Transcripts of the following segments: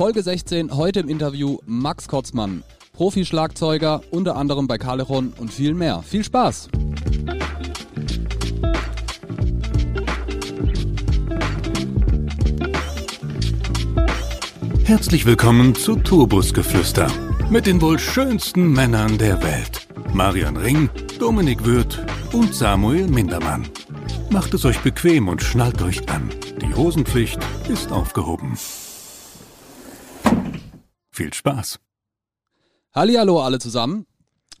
Folge 16, heute im Interview Max Kotzmann, Profi-Schlagzeuger, unter anderem bei Callejon und viel mehr. Viel Spaß! Herzlich willkommen zu Turbusgeflüster mit den wohl schönsten Männern der Welt. Marian Ring, Dominik Würth und Samuel Mindermann. Macht es euch bequem und schnallt euch an. Die Hosenpflicht ist aufgehoben. Viel Spaß. Hallihallo alle zusammen.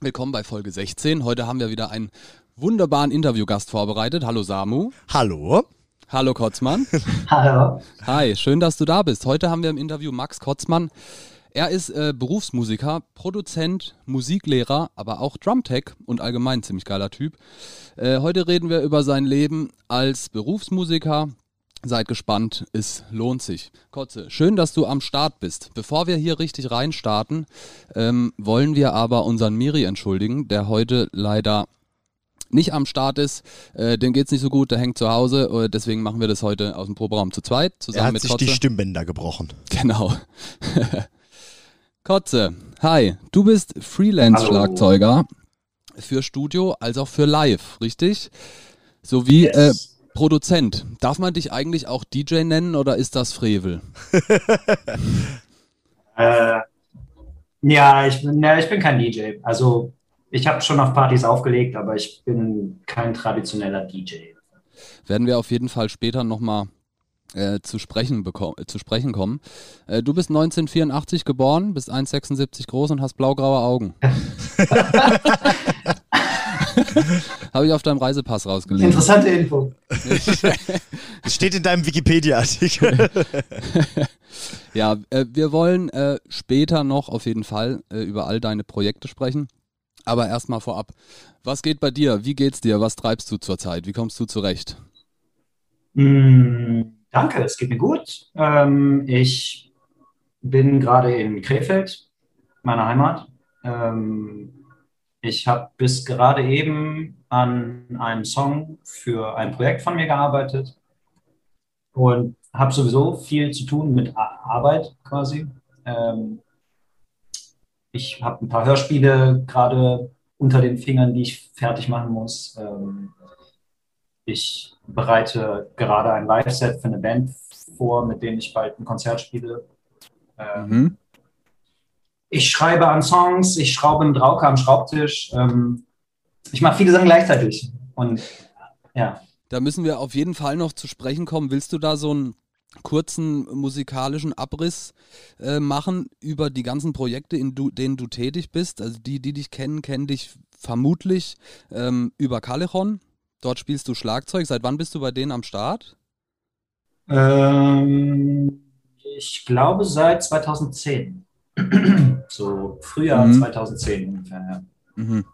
Willkommen bei Folge 16. Heute haben wir wieder einen wunderbaren Interviewgast vorbereitet. Hallo Samu. Hallo. Hallo Kotzmann. Hallo. Hi, schön, dass du da bist. Heute haben wir im Interview Max Kotzmann. Er ist äh, Berufsmusiker, Produzent, Musiklehrer, aber auch Drumtech und allgemein ziemlich geiler Typ. Äh, heute reden wir über sein Leben als Berufsmusiker. Seid gespannt, es lohnt sich. Kotze, schön, dass du am Start bist. Bevor wir hier richtig reinstarten, ähm, wollen wir aber unseren Miri entschuldigen, der heute leider nicht am Start ist. Äh, dem geht's nicht so gut, der hängt zu Hause. Äh, deswegen machen wir das heute aus dem Proberaum zu zweit, zusammen Er hat mit sich Kotze. die Stimmbänder gebrochen. Genau. Kotze, hi, du bist Freelance-Schlagzeuger für Studio als auch für Live, richtig? Sowie Yes. äh, Produzent. Darf man dich eigentlich auch DJ nennen oder ist das Frevel? Äh, ja, ich bin, ja, ich bin kein DJ. Also ich habe schon auf Partys aufgelegt, aber ich bin kein traditioneller DJ. Werden wir auf jeden Fall später nochmal äh, zu, sprechen äh, zu sprechen kommen. Äh, du bist 1984 geboren, bist 1,76 groß und hast blaugraue Augen. Habe ich auf deinem Reisepass rausgelesen. Interessante Info. Es steht in deinem Wikipedia-Artikel. Ja, äh, wir wollen äh, später noch auf jeden Fall äh, über all deine Projekte sprechen. Aber erstmal vorab, was geht bei dir? Wie geht's dir? Was treibst du zurzeit? Wie kommst du zurecht? Mm, danke, es geht mir gut. Ähm, ich bin gerade in Krefeld, meiner Heimat. Ähm, ich habe bis gerade eben an einem Song für ein Projekt von mir gearbeitet und habe sowieso viel zu tun mit Ar- Arbeit quasi. Ähm, ich habe ein paar Hörspiele gerade unter den Fingern, die ich fertig machen muss. Ähm, ich bereite gerade ein Live-Set für eine Band vor, mit denen ich bald ein Konzert spiele. Ähm, Mhm. Ich schreibe an Songs, ich schraube mit Rauke am Schraubtisch. Ähm, ich mache viele Sachen gleichzeitig. Und ja, Da müssen wir auf jeden Fall noch zu sprechen kommen. Willst du da so einen kurzen musikalischen Abriss äh, machen über die ganzen Projekte, in du, denen du tätig bist? Also die, die dich kennen, kennen dich vermutlich ähm, über Callejon. Dort spielst du Schlagzeug. Seit wann bist du bei denen am Start? ähm, ich glaube seit 2010. so Frühjahr Mhm. 2010 ungefähr. Ja. Mhm.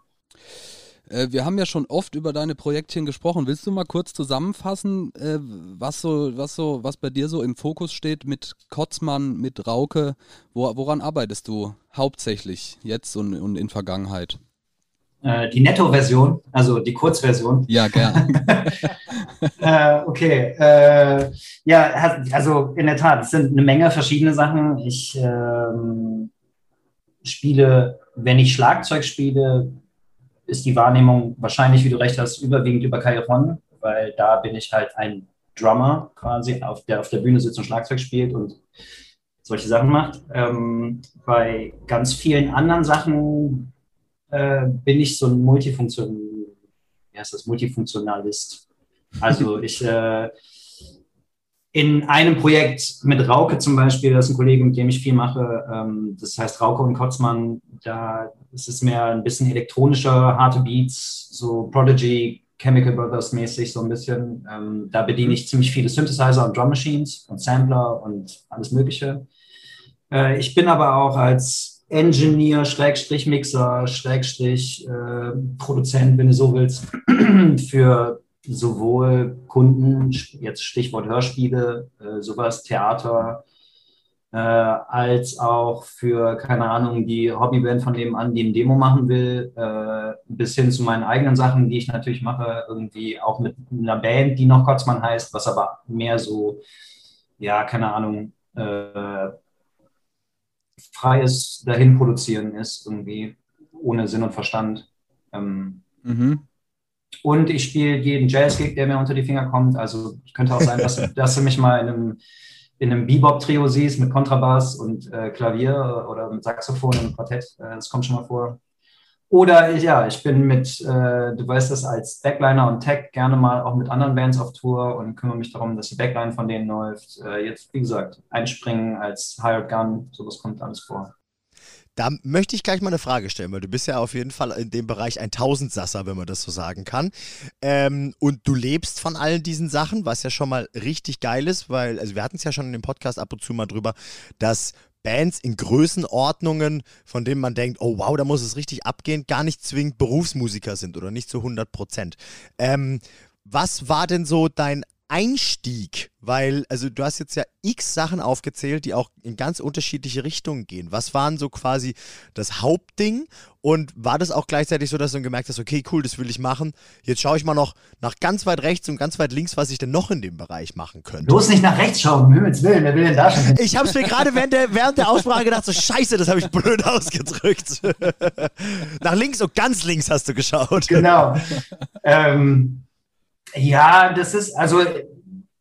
Äh, wir haben ja schon oft über deine Projektchen gesprochen. Willst du mal kurz zusammenfassen, äh, was so, was so, was bei dir so im Fokus steht mit Kotzmann, mit Rauke? Wo, woran arbeitest du hauptsächlich jetzt und, und in Vergangenheit? Äh, die Netto-Version, also die Kurzversion, Ja, gern. äh, okay. Äh, ja, also in der Tat, es sind eine Menge verschiedene Sachen. Ich ähm, spiele, wenn ich Schlagzeug spiele, ist die Wahrnehmung wahrscheinlich, wie du recht hast, überwiegend über Callejon, weil da bin ich halt ein Drummer quasi, auf der auf der Bühne sitzt und Schlagzeug spielt und solche Sachen macht. Ähm, bei ganz vielen anderen Sachen äh, bin ich so ein Multifunktion, wie heißt das, Multifunktionalist. Also ich äh, in einem Projekt mit Rauke zum Beispiel, das ist ein Kollege, mit dem ich viel mache, ähm, das heißt Rauke und Kotzmann, da ist es mehr ein bisschen elektronischer, harte Beats, so Prodigy, Chemical Brothers mäßig so ein bisschen. Ähm, da bediene ich ziemlich viele Synthesizer und Drum Machines und Sampler und alles Mögliche. Äh, ich bin aber auch als Engineer, Schrägstrich Mixer, Schrägstrich äh, Produzent, wenn du so willst, für sowohl Kunden, jetzt Stichwort Hörspiele, äh, sowas, Theater, äh, als auch für, keine Ahnung, die Hobbyband von nebenan, die ein Demo machen will, äh, bis hin zu meinen eigenen Sachen, die ich natürlich mache, irgendwie auch mit einer Band, die noch Kotzmann heißt, was aber mehr so, ja, keine Ahnung, äh, freies dahin produzieren ist, irgendwie ohne Sinn und Verstand. Ähm, mhm. Und ich spiele jeden Jazz-Gig, der mir unter die Finger kommt. Also könnte auch sein, dass, dass du mich mal in einem, in einem Bebop-Trio siehst mit Kontrabass und äh, Klavier oder mit Saxophon und Quartett. Äh, das kommt schon mal vor. Oder ja, ich bin mit, äh, du weißt das, als Backliner und Tech gerne mal auch mit anderen Bands auf Tour und kümmere mich darum, dass die Backline von denen läuft. Äh, jetzt, wie gesagt, einspringen als Hired Gun, sowas kommt alles vor. Da möchte ich gleich mal eine Frage stellen, weil du bist ja auf jeden Fall in dem Bereich ein Tausendsasser, wenn man das so sagen kann. Ähm, und du lebst von all diesen Sachen, was ja schon mal richtig geil ist, weil, also wir hatten es ja schon in dem Podcast ab und zu mal drüber, dass Bands in Größenordnungen, von denen man denkt, oh wow, da muss es richtig abgehen, gar nicht zwingend Berufsmusiker sind oder nicht zu 100 Prozent. Ähm, was war denn so dein Einstieg? Weil, also du hast jetzt ja x Sachen aufgezählt, die auch in ganz unterschiedliche Richtungen gehen. Was waren so quasi das Hauptding? Und war das auch gleichzeitig so, dass du gemerkt hast, okay, cool, das will ich machen. Jetzt schaue ich mal noch nach ganz weit rechts und ganz weit links, was ich denn noch in dem Bereich machen könnte. Bloß nicht nach rechts schauen, um Himmels Willen, wer will denn da schon? Ich habe es mir gerade während der, während der Aussprache gedacht, so scheiße, das habe ich blöd ausgedrückt. nach links und ganz links hast du geschaut. Genau. ähm, ja, das ist, also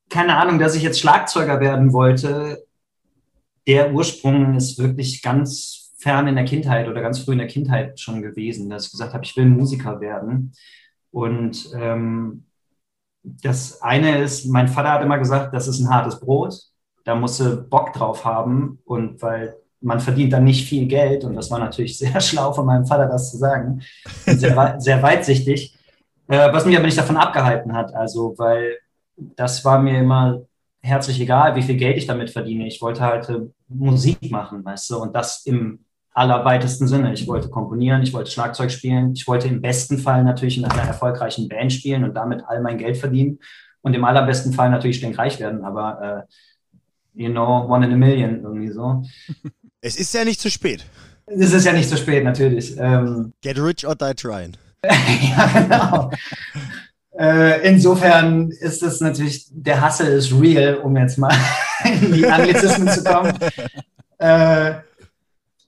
keine Ahnung, dass ich jetzt Schlagzeuger werden wollte. Der Ursprung ist wirklich ganz fern in der Kindheit oder ganz früh in der Kindheit schon gewesen, dass ich gesagt habe, ich will Musiker werden. Und ähm, das eine ist, mein Vater hat immer gesagt, das ist ein hartes Brot. Da musst du Bock drauf haben. Und weil man verdient dann nicht viel Geld, und das war natürlich sehr schlau von meinem Vater, das zu sagen, sehr, sehr weitsichtig. Äh, was mich aber nicht davon abgehalten hat. Also, weil das war mir immer herzlich egal, wie viel Geld ich damit verdiene. Ich wollte halt äh, Musik machen, weißt du, und das im allerweitesten Sinne. Ich wollte komponieren, ich wollte Schlagzeug spielen, ich wollte im besten Fall natürlich in einer erfolgreichen Band spielen und damit all mein Geld verdienen und im allerbesten Fall natürlich stinkreich werden, aber äh, you know, one in a million irgendwie so. Es ist ja nicht zu spät. Es ist ja nicht zu spät, natürlich. Ähm, Get rich or die trying. ja, genau. Äh, insofern ist es natürlich, der Hassel ist real, um jetzt mal in die Anglizismen zu kommen. Äh,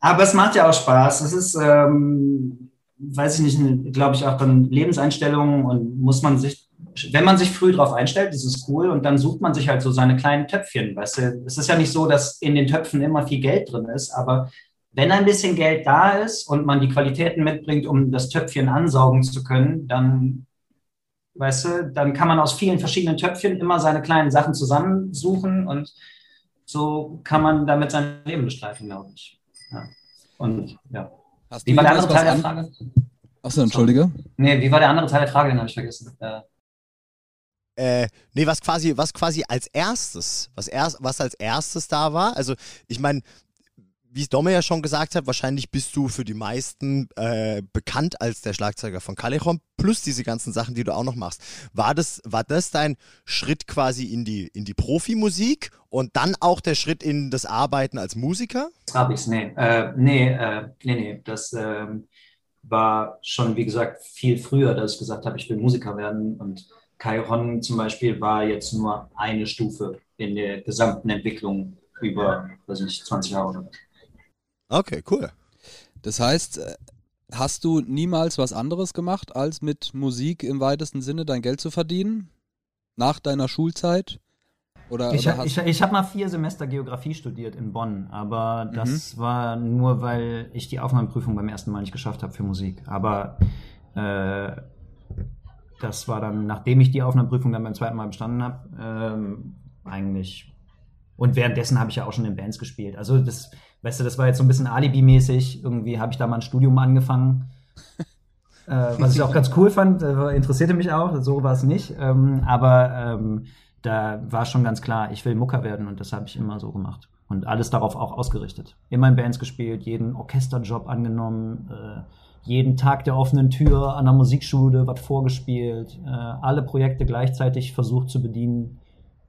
aber es macht ja auch Spaß. Es ist, ähm, weiß ich nicht, glaube ich, auch dann Lebenseinstellungen und muss man sich, wenn man sich früh darauf einstellt, ist cool und dann sucht man sich halt so seine kleinen Töpfchen. Weißt du, es ist ja nicht so, dass in den Töpfen immer viel Geld drin ist, aber wenn ein bisschen Geld da ist und man die Qualitäten mitbringt, um das Töpfchen ansaugen zu können, dann, weißt du, dann kann man aus vielen verschiedenen Töpfchen immer seine kleinen Sachen zusammensuchen und so kann man damit sein Leben bestreiten, glaube ich. Ja. Und ja. Hast wie war der andere Teil der Frage? Achso, entschuldige. Nee, wie war der andere Teil der Frage? Den habe ich vergessen. Äh, äh, nee, was quasi, was quasi als erstes, was, erst, was als erstes da war. Also, ich meine, wie es Domme ja schon gesagt hat, wahrscheinlich bist du für die meisten äh, bekannt als der Schlagzeuger von Callejon, plus diese ganzen Sachen, die du auch noch machst. War das, war das dein Schritt quasi in die, in die Profimusik und dann auch der Schritt in das Arbeiten als Musiker? Habe ich nee. Äh, nee, äh, nee, nee. Das ähm, war schon, wie gesagt, viel früher, dass ich gesagt habe, ich will Musiker werden. Und Callejon zum Beispiel war jetzt nur eine Stufe in der gesamten Entwicklung über, weiß nicht, 20 Jahre. Okay, cool. Das heißt, äh, hast du niemals was anderes gemacht, als mit Musik im weitesten Sinne dein Geld zu verdienen? Nach deiner Schulzeit? Oder, ich, oder ich, ich habe mal vier Semester Geografie studiert in Bonn, aber mhm. das mhm. war nur, weil ich die Aufnahmeprüfung beim ersten Mal nicht geschafft habe für Musik. Aber äh, das war dann, nachdem ich die Aufnahmeprüfung dann beim zweiten Mal bestanden habe, ähm, eigentlich. Und währenddessen habe ich ja auch schon in Bands gespielt. Also das, weißt du, das war jetzt so ein bisschen Alibi-mäßig. Irgendwie habe ich da mal ein Studium angefangen. äh, was ich auch ganz cool fand, äh, interessierte mich auch, so war es nicht. Ähm, aber ähm, da war schon ganz klar, ich will Mucker werden und das habe ich immer so gemacht. Und alles darauf auch ausgerichtet. Immer in Bands gespielt, jeden Orchesterjob angenommen, äh, jeden Tag der offenen Tür an der Musikschule was vorgespielt, äh, alle Projekte gleichzeitig versucht zu bedienen.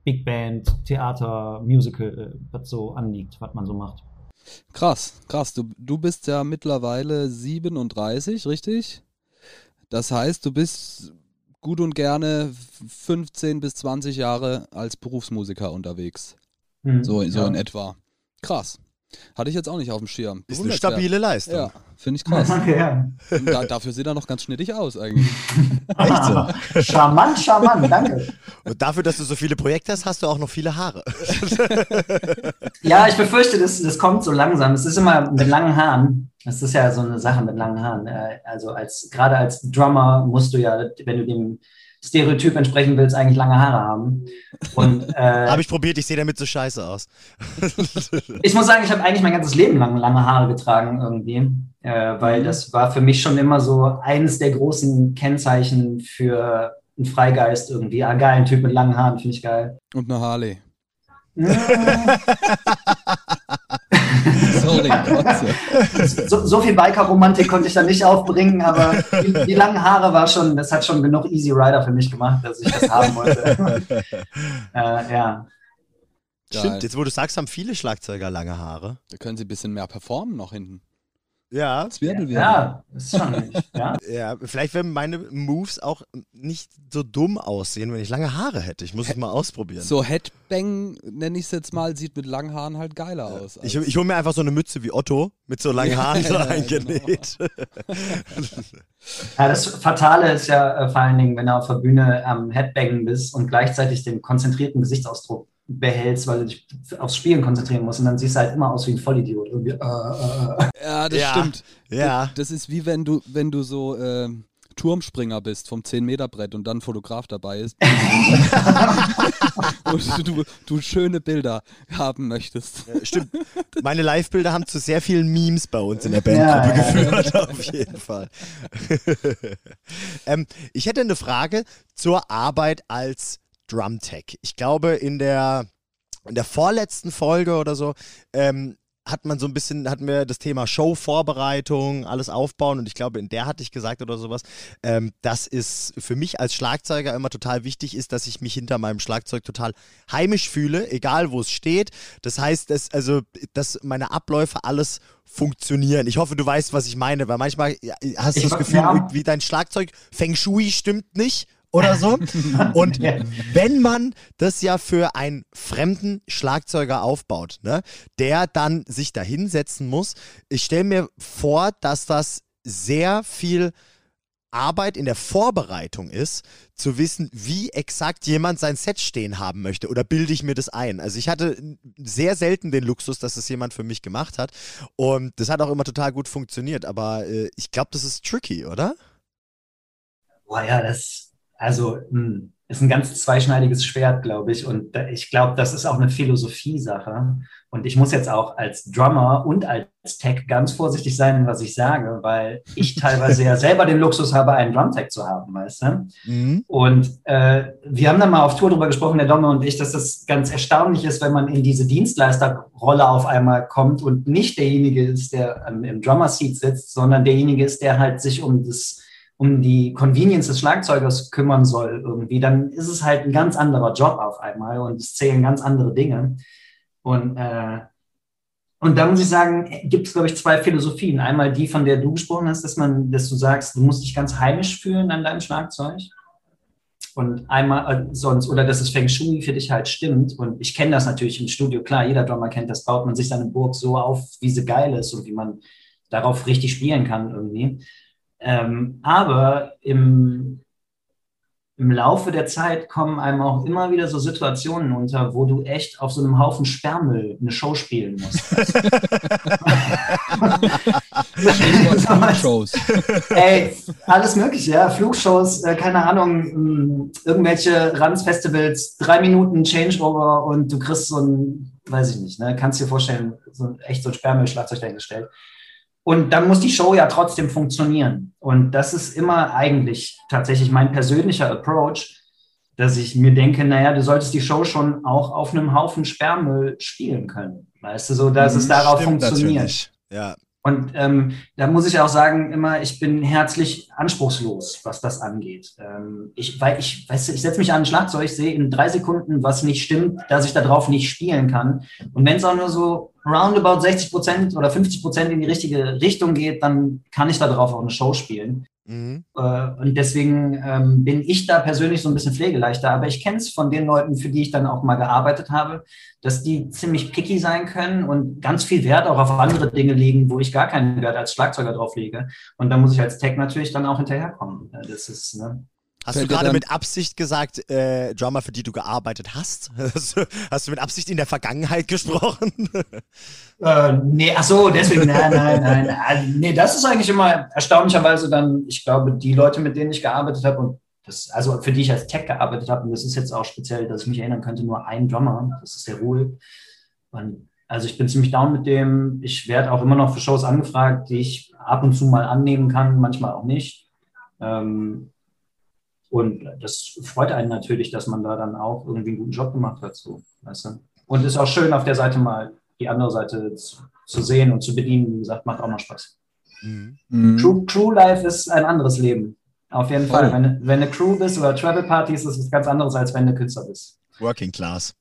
Big Band, Theater, Musical, äh, was so anliegt, was man so macht. Krass, krass. Du, du bist ja mittlerweile 37, richtig? Das heißt, du bist gut und gerne 15 bis 20 Jahre als Berufsmusiker unterwegs. Mhm, so so ja. in etwa. Krass. Hatte ich jetzt auch nicht auf dem Schirm. Ist eine stabile Leistung. Ja, finde ich krass. Danke, ja. Da, dafür sieht er noch ganz schnittig aus eigentlich. Echt so. charmant, charmant, danke. Und dafür, dass du so viele Projekte hast, hast du auch noch viele Haare. Ja, ich befürchte, das, das kommt so langsam. Es ist immer mit langen Haaren. Das ist ja so eine Sache mit langen Haaren. Äh, Also als gerade als Drummer musst du ja, wenn du dem Stereotyp entsprechen willst, eigentlich lange Haare haben. Und äh, Habe ich probiert, ich sehe damit so scheiße aus. ich muss sagen, ich habe eigentlich mein ganzes Leben lang lange Haare getragen irgendwie, äh, weil das war für mich schon immer so eines der großen Kennzeichen für einen Freigeist irgendwie. Ah, geil, ein Typ mit langen Haaren, finde ich geil. Und eine Harley. Sorry, so, so viel Biker-Romantik konnte ich da nicht aufbringen, aber die, die langen Haare war schon, das hat schon genug Easy Rider für mich gemacht, dass ich das haben wollte. äh, ja. Stimmt, jetzt wo du sagst, haben viele Schlagzeuger lange Haare. Da können sie ein bisschen mehr performen noch hinten. Ja. Zwirbelwirbel. Ja, das ist schon, ja. Ja, vielleicht werden meine Moves auch nicht so dumm aussehen, wenn ich lange Haare hätte. Ich muss es mal ausprobieren. So Headbang, nenne ich es jetzt mal, sieht mit langen Haaren halt geiler aus. Ich, ich hole mir einfach so eine Mütze wie Otto mit so langen Haaren so ja, eingenäht. Ja, das Fatale ist ja äh, vor allen Dingen, wenn du auf der Bühne am Headbangen bist und gleichzeitig den konzentrierten Gesichtsausdruck behältst, weil du dich aufs Spielen konzentrieren musst und dann siehst du halt immer aus wie ein Vollidiot. Irgendwie, äh, äh, äh. ja, das Ja. stimmt. Ja. Das, das ist wie wenn du, wenn du so ähm, Turmspringer bist vom 10-Meter-Brett und dann ein Fotograf dabei ist. und du, du schöne Bilder haben möchtest. Ja, Stimmt. Meine Live-Bilder haben zu sehr vielen Memes bei uns in der Bandgruppe Ja, ja, geführt, auf jeden Fall. ähm, ich hätte eine Frage zur Arbeit als Drumtech. Ich glaube, in der, in der vorletzten Folge oder so ähm, hat man so ein bisschen, hatten wir das Thema Show-Vorbereitung, alles aufbauen und ich glaube, in der hatte ich gesagt oder sowas, ähm, dass es für mich als Schlagzeuger immer total wichtig ist, dass ich mich hinter meinem Schlagzeug total heimisch fühle, egal wo es steht. Das heißt, dass, also, dass meine Abläufe alles funktionieren. Ich hoffe, du weißt, was ich meine, weil manchmal hast du Ich das Gefühl, ja. irgendwie dein Schlagzeug Feng Shui stimmt nicht oder so. Und wenn man das ja für einen fremden Schlagzeuger aufbaut, ne, der dann sich da hinsetzen muss, ich stelle mir vor, dass das sehr viel Arbeit in der Vorbereitung ist, zu wissen, wie exakt jemand sein Set stehen haben möchte. Oder bilde ich mir das ein? Also ich hatte sehr selten den Luxus, dass es jemand für mich gemacht hat. Und das hat auch immer total gut funktioniert. Aber äh, ich glaube, das ist tricky, oder? Boah, ja, das, also, mh, ist ein ganz zweischneidiges Schwert, glaube ich. Und ich glaube, das ist auch eine Philosophie-Sache. Und ich muss jetzt auch als Drummer und als Tech ganz vorsichtig sein, was ich sage, weil ich teilweise ja selber den Luxus habe, einen Drumtech zu haben, weißt du? Mhm. Und äh, wir haben dann mal auf Tour drüber gesprochen, der Domme und ich, dass das ganz erstaunlich ist, wenn man in diese Dienstleisterrolle auf einmal kommt und nicht derjenige ist, der ähm, im Drummer-Seat sitzt, sondern derjenige ist, der halt sich um das um die Convenience des Schlagzeugers kümmern soll irgendwie, dann ist es halt ein ganz anderer Job auf einmal und es zählen ganz andere Dinge. Und, äh, und da muss ich sagen, gibt es, glaube ich, zwei Philosophien. Einmal die, von der du gesprochen hast, dass man, dass du sagst, du musst dich ganz heimisch fühlen an deinem Schlagzeug. Und einmal äh, sonst, oder dass es Feng Shui für dich halt stimmt. Und ich kenne das natürlich im Studio, klar, jeder Drummer kennt das, baut man sich seine Burg so auf, wie sie geil ist und wie man darauf richtig spielen kann irgendwie. Ähm, aber im, im Laufe der Zeit kommen einem auch immer wieder so Situationen unter, wo du echt auf so einem Haufen Sperrmüll eine Show spielen musst. Stichwort Shows. Ey, alles mögliche, ja. Flugshows, äh, keine Ahnung, mh, irgendwelche Ranz-Festivals, drei Minuten Changeover und du kriegst so ein, weiß ich nicht, ne, kannst dir vorstellen, so ein, echt so ein Sperrmüll-Schlagzeug dahingestellt. Und dann muss die Show ja trotzdem funktionieren. Und das ist immer eigentlich tatsächlich mein persönlicher Approach, dass ich mir denke, naja, du solltest die Show schon auch auf einem Haufen Sperrmüll spielen können. Weißt du, so, dass es darauf Stimmt funktioniert. natürlich. Ja. Und ähm, da muss ich auch sagen, immer, ich bin herzlich anspruchslos, was das angeht. Ähm, ich, weil ich, weißt du, ich setze mich an ein Schlagzeug, sehe in drei Sekunden, was nicht stimmt, dass ich da drauf nicht spielen kann. Und wenn es auch nur so roundabout 60 Prozent oder 50 Prozent in die richtige Richtung geht, dann kann ich da drauf auch eine Show spielen. Mhm. Äh, und deswegen ähm, bin ich da persönlich so ein bisschen pflegeleichter. Aber ich kenne es von den Leuten, für die ich dann auch mal gearbeitet habe, dass die ziemlich picky sein können und ganz viel Wert auch auf andere Dinge legen, wo ich gar keinen Wert als Schlagzeuger drauf lege. Und da muss ich als Tech natürlich dann auch hinterherkommen. Das ist, ne? Hast du gerade mit Absicht gesagt, äh, Drummer, für die du gearbeitet hast? hast du mit Absicht in der Vergangenheit gesprochen? äh, nee, ach so, deswegen, nein, nein, nein. Also, nee, das ist eigentlich immer erstaunlicherweise dann, ich glaube, die Leute, mit denen ich gearbeitet habe und das, also für die ich als Tech gearbeitet habe, und das ist jetzt auch speziell, dass ich mich erinnern könnte, nur ein Drummer, das ist der Ruhl. Und also ich bin ziemlich down mit dem. Ich werde auch immer noch für Shows angefragt, die ich ab und zu mal annehmen kann, manchmal auch nicht. Ähm, und das freut einen natürlich, dass man da dann auch irgendwie einen guten Job gemacht hat. So, weißt du? Und ist auch schön, auf der Seite mal die andere Seite zu, zu sehen und zu bedienen. Wie gesagt, macht auch mal Spaß. Mhm. True, True Life ist ein anderes Leben. Auf jeden Fall. Wenn, wenn eine Crew bist oder Travel Partys, ist es ganz anderes, als wenn du Künstler bist. Working Class.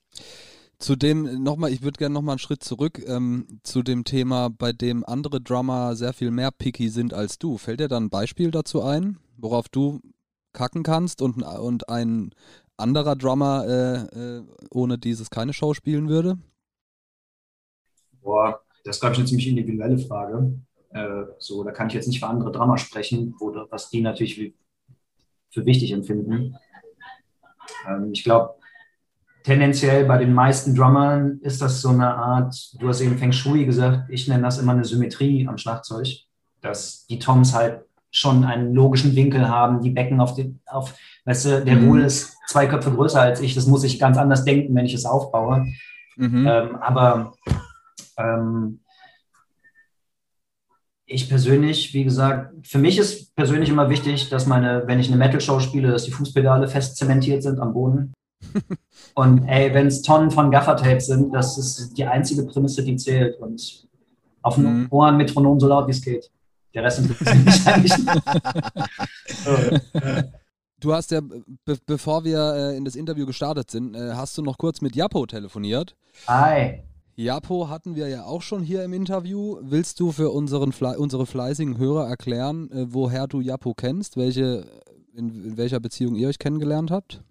Zu dem nochmal, ich würde gerne nochmal einen Schritt zurück ähm, zu dem Thema, bei dem andere Drummer sehr viel mehr picky sind als du. Fällt dir da ein Beispiel dazu ein, worauf du kacken kannst und, und ein anderer Drummer äh, äh, ohne dieses keine Show spielen würde? Boah, das ist, glaube ich, eine ziemlich individuelle Frage. Äh, so, da kann ich jetzt nicht für andere Drummer sprechen, wo, was die natürlich für wichtig empfinden. Ähm, ich glaube, tendenziell bei den meisten Drummern ist das so eine Art, du hast eben Feng Shui gesagt, ich nenne das immer eine Symmetrie am Schlagzeug, dass die Toms halt schon einen logischen Winkel haben, die Becken auf den, auf, weißt du, der mhm. Wohl ist zwei Köpfe größer als ich, das muss ich ganz anders denken, wenn ich es aufbaue. Mhm. Ähm, aber ähm, ich persönlich, wie gesagt, für mich ist persönlich immer wichtig, dass meine, wenn ich eine Metal-Show spiele, dass die Fußpedale fest zementiert sind am Boden. Und ey, wenn es Tonnen von Gaffertape sind, das ist die einzige Prämisse, die zählt. Und auf dem mhm. Ohren Metronom so laut wie es geht. Der Rest interessiert mich eigentlich Du hast ja, be bevor wir äh, in das Interview gestartet sind, äh, hast du noch kurz mit Japo telefoniert. Hi. Japo hatten wir ja auch schon hier im Interview. Willst du für unseren Fle unsere fleißigen Hörer erklären, äh, woher du Japo kennst, welche, in, in, welcher Beziehung ihr euch kennengelernt habt?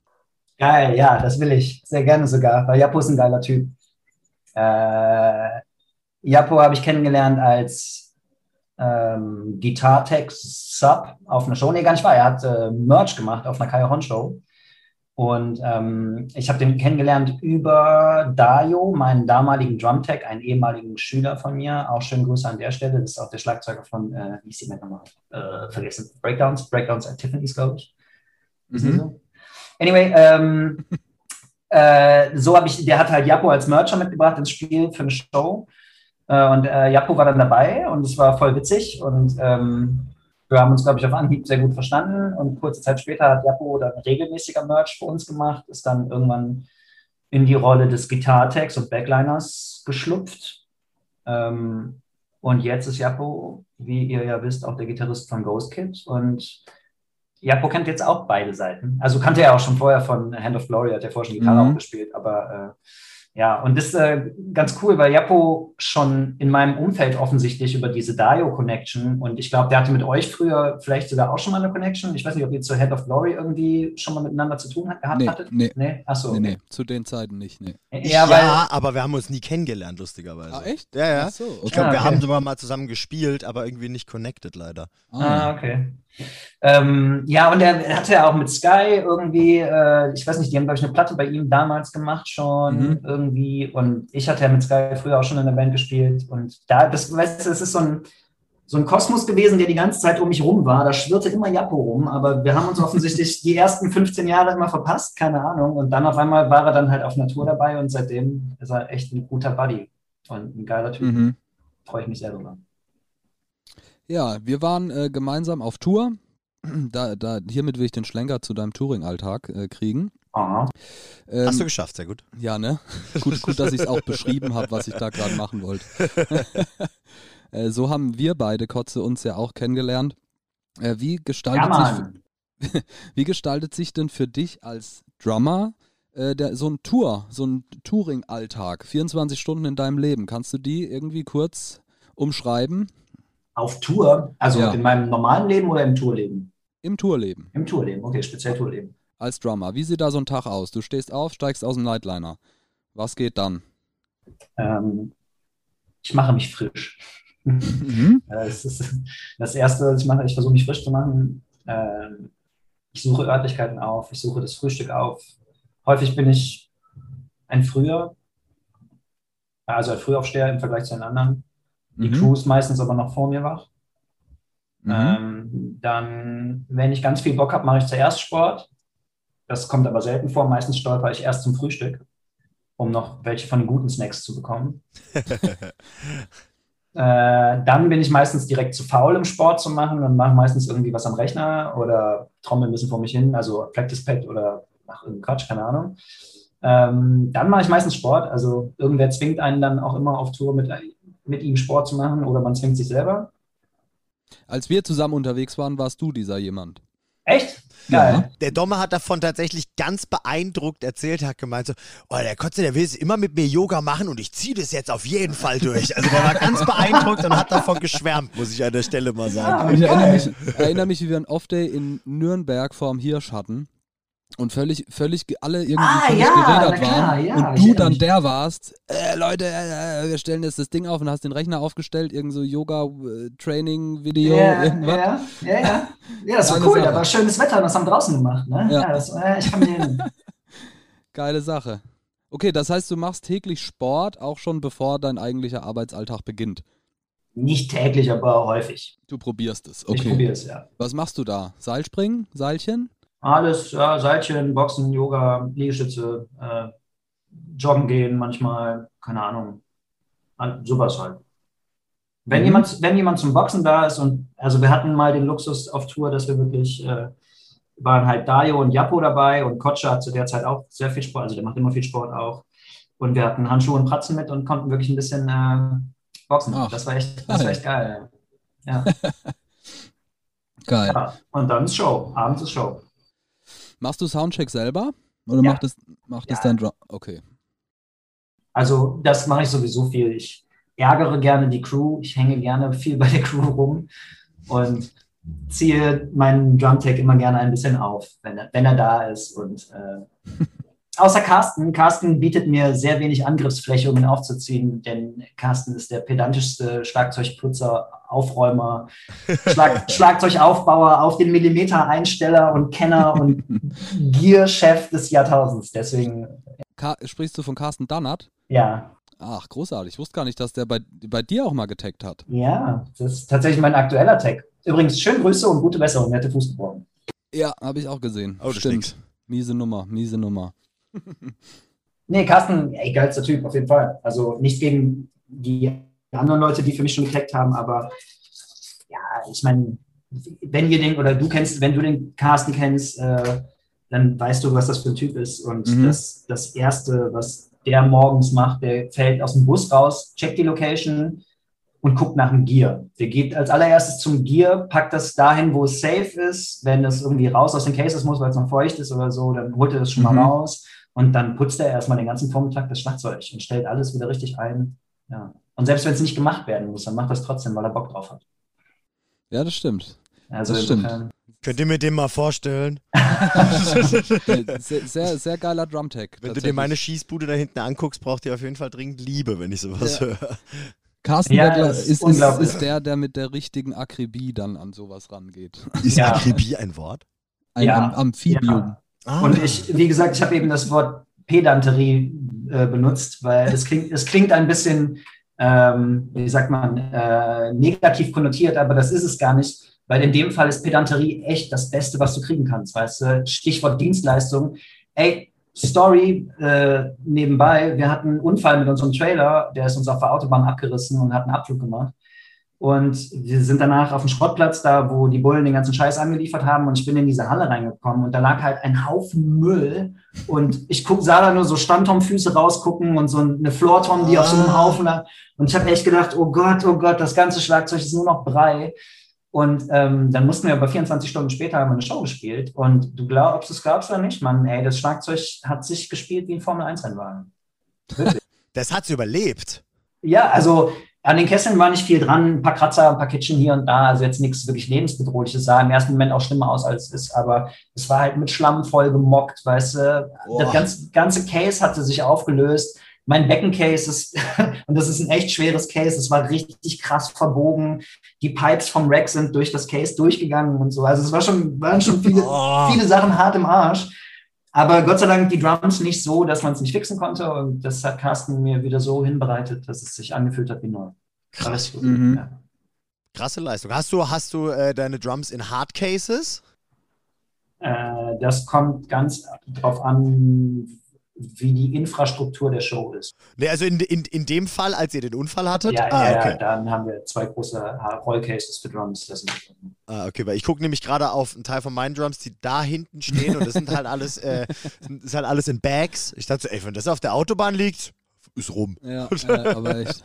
Geil, ja, das will ich. Sehr gerne sogar, weil Japo ist ein geiler Typ. Äh, Japo habe ich kennengelernt als ähm, Gitartex-Sub auf einer Show. Nee, gar nicht wahr. Er hat äh, Merch gemacht auf einer Kai Hon Show. Und ähm, ich habe den kennengelernt über Dario, meinen damaligen Drumtech, einen ehemaligen Schüler von mir. Auch schöne Grüße an der Stelle. Das ist auch der Schlagzeuger von, äh, wie ist die nochmal? Äh, vergessen. Breakdowns. Breakdowns at Tiffany's, glaube ich. Mhm. So? Anyway, ähm, äh, so habe ich, der hat halt Japo als Mercher mitgebracht ins Spiel für eine Show. Äh, und äh, Japo war dann dabei und es war voll witzig und ähm, wir haben uns, glaube ich, auf Anhieb sehr gut verstanden und kurze Zeit später hat Japo dann regelmäßiger Merch für uns gemacht, ist dann irgendwann in die Rolle des Gitartex und Backliners geschlupft. Ähm, und jetzt ist Japo, wie ihr ja wisst, auch der Gitarrist von Ghost Kid und Japo kennt jetzt auch beide Seiten. Also kannte er auch schon vorher von Hand of Glory, hat er vorher schon Gitarre mhm. auch gespielt, aber äh, ja, und das ist äh, ganz cool, weil Japo schon in meinem Umfeld offensichtlich über diese Dario-Connection und ich glaube, der hatte mit euch früher vielleicht sogar auch schon mal eine Connection. Ich weiß nicht, ob ihr zur Head of Glory irgendwie schon mal miteinander zu tun gehabt nee, hattet. Nee, nee. Achso, nee, nee, zu den Zeiten nicht, nee. Ja, weil, ja, aber wir haben uns nie kennengelernt, lustigerweise. Ah, echt? Ja, ja. So, okay. Ich glaube, wir ah, okay. haben sogar mal zusammen gespielt, aber irgendwie nicht connected leider. Ah, ah okay. Ähm, ja, und er hatte ja auch mit Sky irgendwie, äh, ich weiß nicht, die haben, glaube ich, eine Platte bei ihm damals gemacht schon mhm. irgendwie. Und ich hatte ja mit Sky früher auch schon in der Band gespielt. Und da, das, weißt du, das ist so ein, so ein Kosmos gewesen, der die ganze Zeit um mich rum war. Da schwirrte immer Japo rum, aber wir haben uns offensichtlich die ersten 15 Jahre immer verpasst, keine Ahnung. Und dann auf einmal war er dann halt auf Natur dabei und seitdem ist er echt ein guter Buddy und ein geiler Typ. Mhm. Freue ich mich sehr drüber. Ja, wir waren äh, gemeinsam auf Tour. Da, da, hiermit will ich den Schlenker zu deinem Touring-Alltag äh, kriegen. Aha. Ähm, Hast du geschafft, sehr gut. Ja, ne? gut, gut, dass ich es auch beschrieben habe, was ich da gerade machen wollte. äh, so haben wir beide, Kotze, uns ja auch kennengelernt. Äh, wie, gestaltet ja, sich, wie gestaltet sich denn für dich als Drummer äh, der, so ein Tour, so ein Touring-Alltag? 24 Stunden in deinem Leben. Kannst du die irgendwie kurz umschreiben? Auf Tour? Also Ja. in meinem normalen Leben oder im Tourleben? Im Tourleben. Im Tourleben, okay, speziell Tourleben. Als Drummer. Wie sieht da so ein Tag aus? Du stehst auf, steigst aus dem Nightliner. Was geht dann? Ähm, ich mache mich frisch. Mhm. Äh, es ist das Erste, was ich mache, ich versuche mich frisch zu machen. Ähm, ich suche Örtlichkeiten auf, ich suche das Frühstück auf. Häufig bin ich ein Früher, also ein Frühaufsteher im Vergleich zu den anderen. Die Mhm. Crew ist meistens aber noch vor mir wach. Mhm. Ähm, dann, wenn ich ganz viel Bock habe, mache ich zuerst Sport. Das kommt aber selten vor. Meistens stolper ich erst zum Frühstück, um noch welche von den guten Snacks zu bekommen. Äh, dann bin ich meistens direkt zu faul, im Sport zu machen und mache meistens irgendwie was am Rechner oder trommel ein bisschen vor mich hin, also Practice Pad oder mach irgendeinen Quatsch, keine Ahnung. Ähm, dann mache ich meistens Sport, also irgendwer zwingt einen dann auch immer auf Tour mit, mit ihm Sport zu machen oder man zwingt sich selber. Als wir zusammen unterwegs waren, warst du dieser jemand. Echt? Ja. Geil. Der Dommer hat davon tatsächlich ganz beeindruckt erzählt, hat gemeint so, oh, der Kotze, der will es immer mit mir Yoga machen und ich ziehe das jetzt auf jeden Fall durch. Also der war ganz beeindruckt und hat davon geschwärmt, muss ich an der Stelle mal sagen. Ich erinnere geil. mich, erinnere mich, wie wir einen Off-Day in Nürnberg vorm Hirsch hatten und völlig, völlig alle irgendwie Ah, völlig ja, gerädert na klar, waren ja, und ich du erinnere dann der warst, äh, Leute, äh, wir stellen jetzt das Ding auf und hast den Rechner aufgestellt, irgend so Yoga-Training-Video, Ja, irgendwas. ja, ja, ja. Ja, das war cool. Sache. Da war schönes Wetter und das haben wir draußen gemacht. Ne? Ja. Ja. das, äh, ich kann hin. Geile Sache. Okay, das heißt, du machst täglich Sport, auch schon bevor dein eigentlicher Arbeitsalltag beginnt. Nicht täglich, aber häufig. Du probierst es, Ich okay. probiere es, ja. Was machst du da? Seilspringen? Seilchen? Alles, ja, Seilchen, Boxen, Yoga, Liegestütze, äh, Joggen gehen manchmal, keine Ahnung. Sowas halt. Wenn, Mhm. jemand, wenn jemand zum Boxen da ist und, also wir hatten mal den Luxus auf Tour, dass wir wirklich, äh, waren halt Dario und Japo dabei und Kotscha hat zu der Zeit auch sehr viel Sport, also der macht immer viel Sport auch. Und wir hatten Handschuhe und Pratzen mit und konnten wirklich ein bisschen äh, boxen. Ach, das war echt, das war geil. echt geil. Ja. Geil. ja. Und dann ist Show. Abends ist Show. Machst du Soundcheck selber? Oder Ja. macht es, macht Ja. dein Drum? Okay. Also das mache ich sowieso viel. Ich ärgere gerne die Crew. Ich hänge gerne viel bei der Crew rum und ziehe meinen Drumtech immer gerne ein bisschen auf, wenn er, wenn er da ist. Und äh, außer Carsten. Carsten bietet mir sehr wenig Angriffsfläche, um ihn aufzuziehen, denn Carsten ist der pedantischste Schlagzeugputzer, Aufräumer, Schlag, Schlagzeugaufbauer, auf den Millimeter Einsteller und Kenner und Gear-Chef des Jahrtausends. Deswegen, Ka sprichst du von Carsten Dannert? ja, Ach, großartig. Ich wusste gar nicht, dass der bei, bei dir auch mal getaggt hat. Ja, das ist tatsächlich mein aktueller Tag. Übrigens, schöne Grüße und gute Besserung. Er hatte Fuß gebrochen. Ja, habe ich auch gesehen. Oh, das Stimmt. Miese Nummer, miese Nummer. Nee, Carsten, ey, geilster Typ, auf jeden Fall. Also nicht gegen die anderen Leute, die für mich schon getaggt haben, aber ja, ich meine, wenn ihr den, oder du kennst, wenn du den Carsten kennst, äh, dann weißt du, was das für ein Typ ist. Und Mhm. das, das Erste, was der morgens macht, der fällt aus dem Bus raus, checkt die Location und guckt nach dem Gear. Der geht als allererstes zum Gear, packt das dahin, wo es safe ist. Wenn es irgendwie raus aus den Cases muss, weil es noch feucht ist oder so, dann holt er das schon Mhm. mal raus. Und dann putzt er erstmal den ganzen Vormittag das Schlagzeug und stellt alles wieder richtig ein. Ja. Und selbst wenn es nicht gemacht werden muss, dann macht das trotzdem, weil er Bock drauf hat. Ja, das stimmt. Also Das stimmt. Könnt ihr mir den mal vorstellen? Sehr, sehr, sehr geiler Drumtag. Wenn du dir meine Schießbude da hinten anguckst, braucht ihr auf jeden Fall dringend Liebe, wenn ich sowas Ja. höre. Carsten Ja, ist, ist ist, der, der mit der richtigen Akribie dann an sowas rangeht. Ist Ja. Akribie ein Wort? Ein Ja. Am Amphibium. Ah. Und ich, wie gesagt, ich habe eben das Wort Pedanterie äh, benutzt, weil es klingt, es klingt ein bisschen, ähm, wie sagt man, äh, negativ konnotiert, aber das ist es gar nicht, weil in dem Fall ist Pedanterie echt das Beste, was du kriegen kannst, weißt du? Stichwort Dienstleistung. Ey, Story äh, nebenbei, wir hatten einen Unfall mit unserem Trailer, der ist uns auf der Autobahn abgerissen und hat einen Abflug gemacht. Und wir sind danach auf dem Schrottplatz da, wo die Bullen den ganzen Scheiß angeliefert haben. Und ich bin in diese Halle reingekommen und da lag halt ein Haufen Müll. Und ich guck, sah da nur so Standtom-Füße rausgucken und so eine Floortom, die auf so einem Ah. Haufen lag. Und ich habe echt gedacht, oh Gott, oh Gott, das ganze Schlagzeug ist nur noch Brei. Und ähm, dann mussten wir aber 24 Stunden später haben wir eine Show gespielt. Und du glaubst, es glaubst oder nicht, Mann, ey, das Schlagzeug hat sich gespielt wie ein Formel-1-Rennwagen. Wirklich. Das hat's überlebt. Ja, also An den Kesseln war nicht viel dran, ein paar Kratzer, ein paar Kitchen hier und da, also jetzt nichts wirklich lebensbedrohliches, sah im ersten Moment auch schlimmer aus, als es ist, aber es war halt mit Schlamm voll gemockt, weißt du. Boah. Das ganze, ganze Case hatte sich aufgelöst. Mein Beckencase ist, und das ist ein echt schweres Case, es war richtig krass verbogen. Die Pipes vom Rack sind durch das Case durchgegangen und so. Also es war schon, waren schon viele, Oh. viele Sachen hart im Arsch. Aber Gott sei Dank die Drums nicht so, dass man es nicht fixen konnte. Und das hat Carsten mir wieder so hinbereitet, dass es sich angefühlt hat wie neu. Gut. Mhm. Ja. Krasse Leistung. Hast du, hast du äh, deine Drums in Hardcases? Äh, das kommt ganz drauf an, wie die Infrastruktur der Show ist. Nee, also in, in, in dem Fall, als ihr den Unfall hattet? Ja, ah, ja, okay. dann haben wir zwei große Rollcases für Drums. Das Ah, okay, weil ich gucke nämlich gerade auf einen Teil von meinen Drums, die da hinten stehen und das sind halt alles, äh, sind- ist halt alles in Bags. Ich dachte so, ey, wenn das auf der Autobahn liegt, ist rum. Ja, äh, aber echt.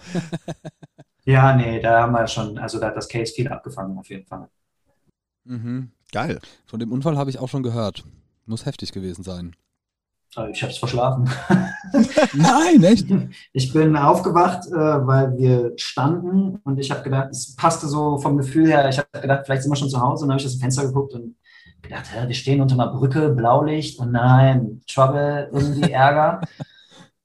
ja, nee, da haben wir schon, also da hat das Case viel abgefangen auf jeden Fall. Mhm. Geil. Von dem Unfall habe ich auch schon gehört. Muss heftig gewesen sein. Aber Ich habe es verschlafen. Nein, echt? Ich bin aufgewacht, äh, weil wir standen und ich habe gedacht, es passte so vom Gefühl her. Ich habe gedacht, vielleicht sind wir schon zu Hause und dann habe ich aus dem Fenster geguckt und gedacht, wir stehen unter einer Brücke, Blaulicht und nein, Trouble, irgendwie Ärger.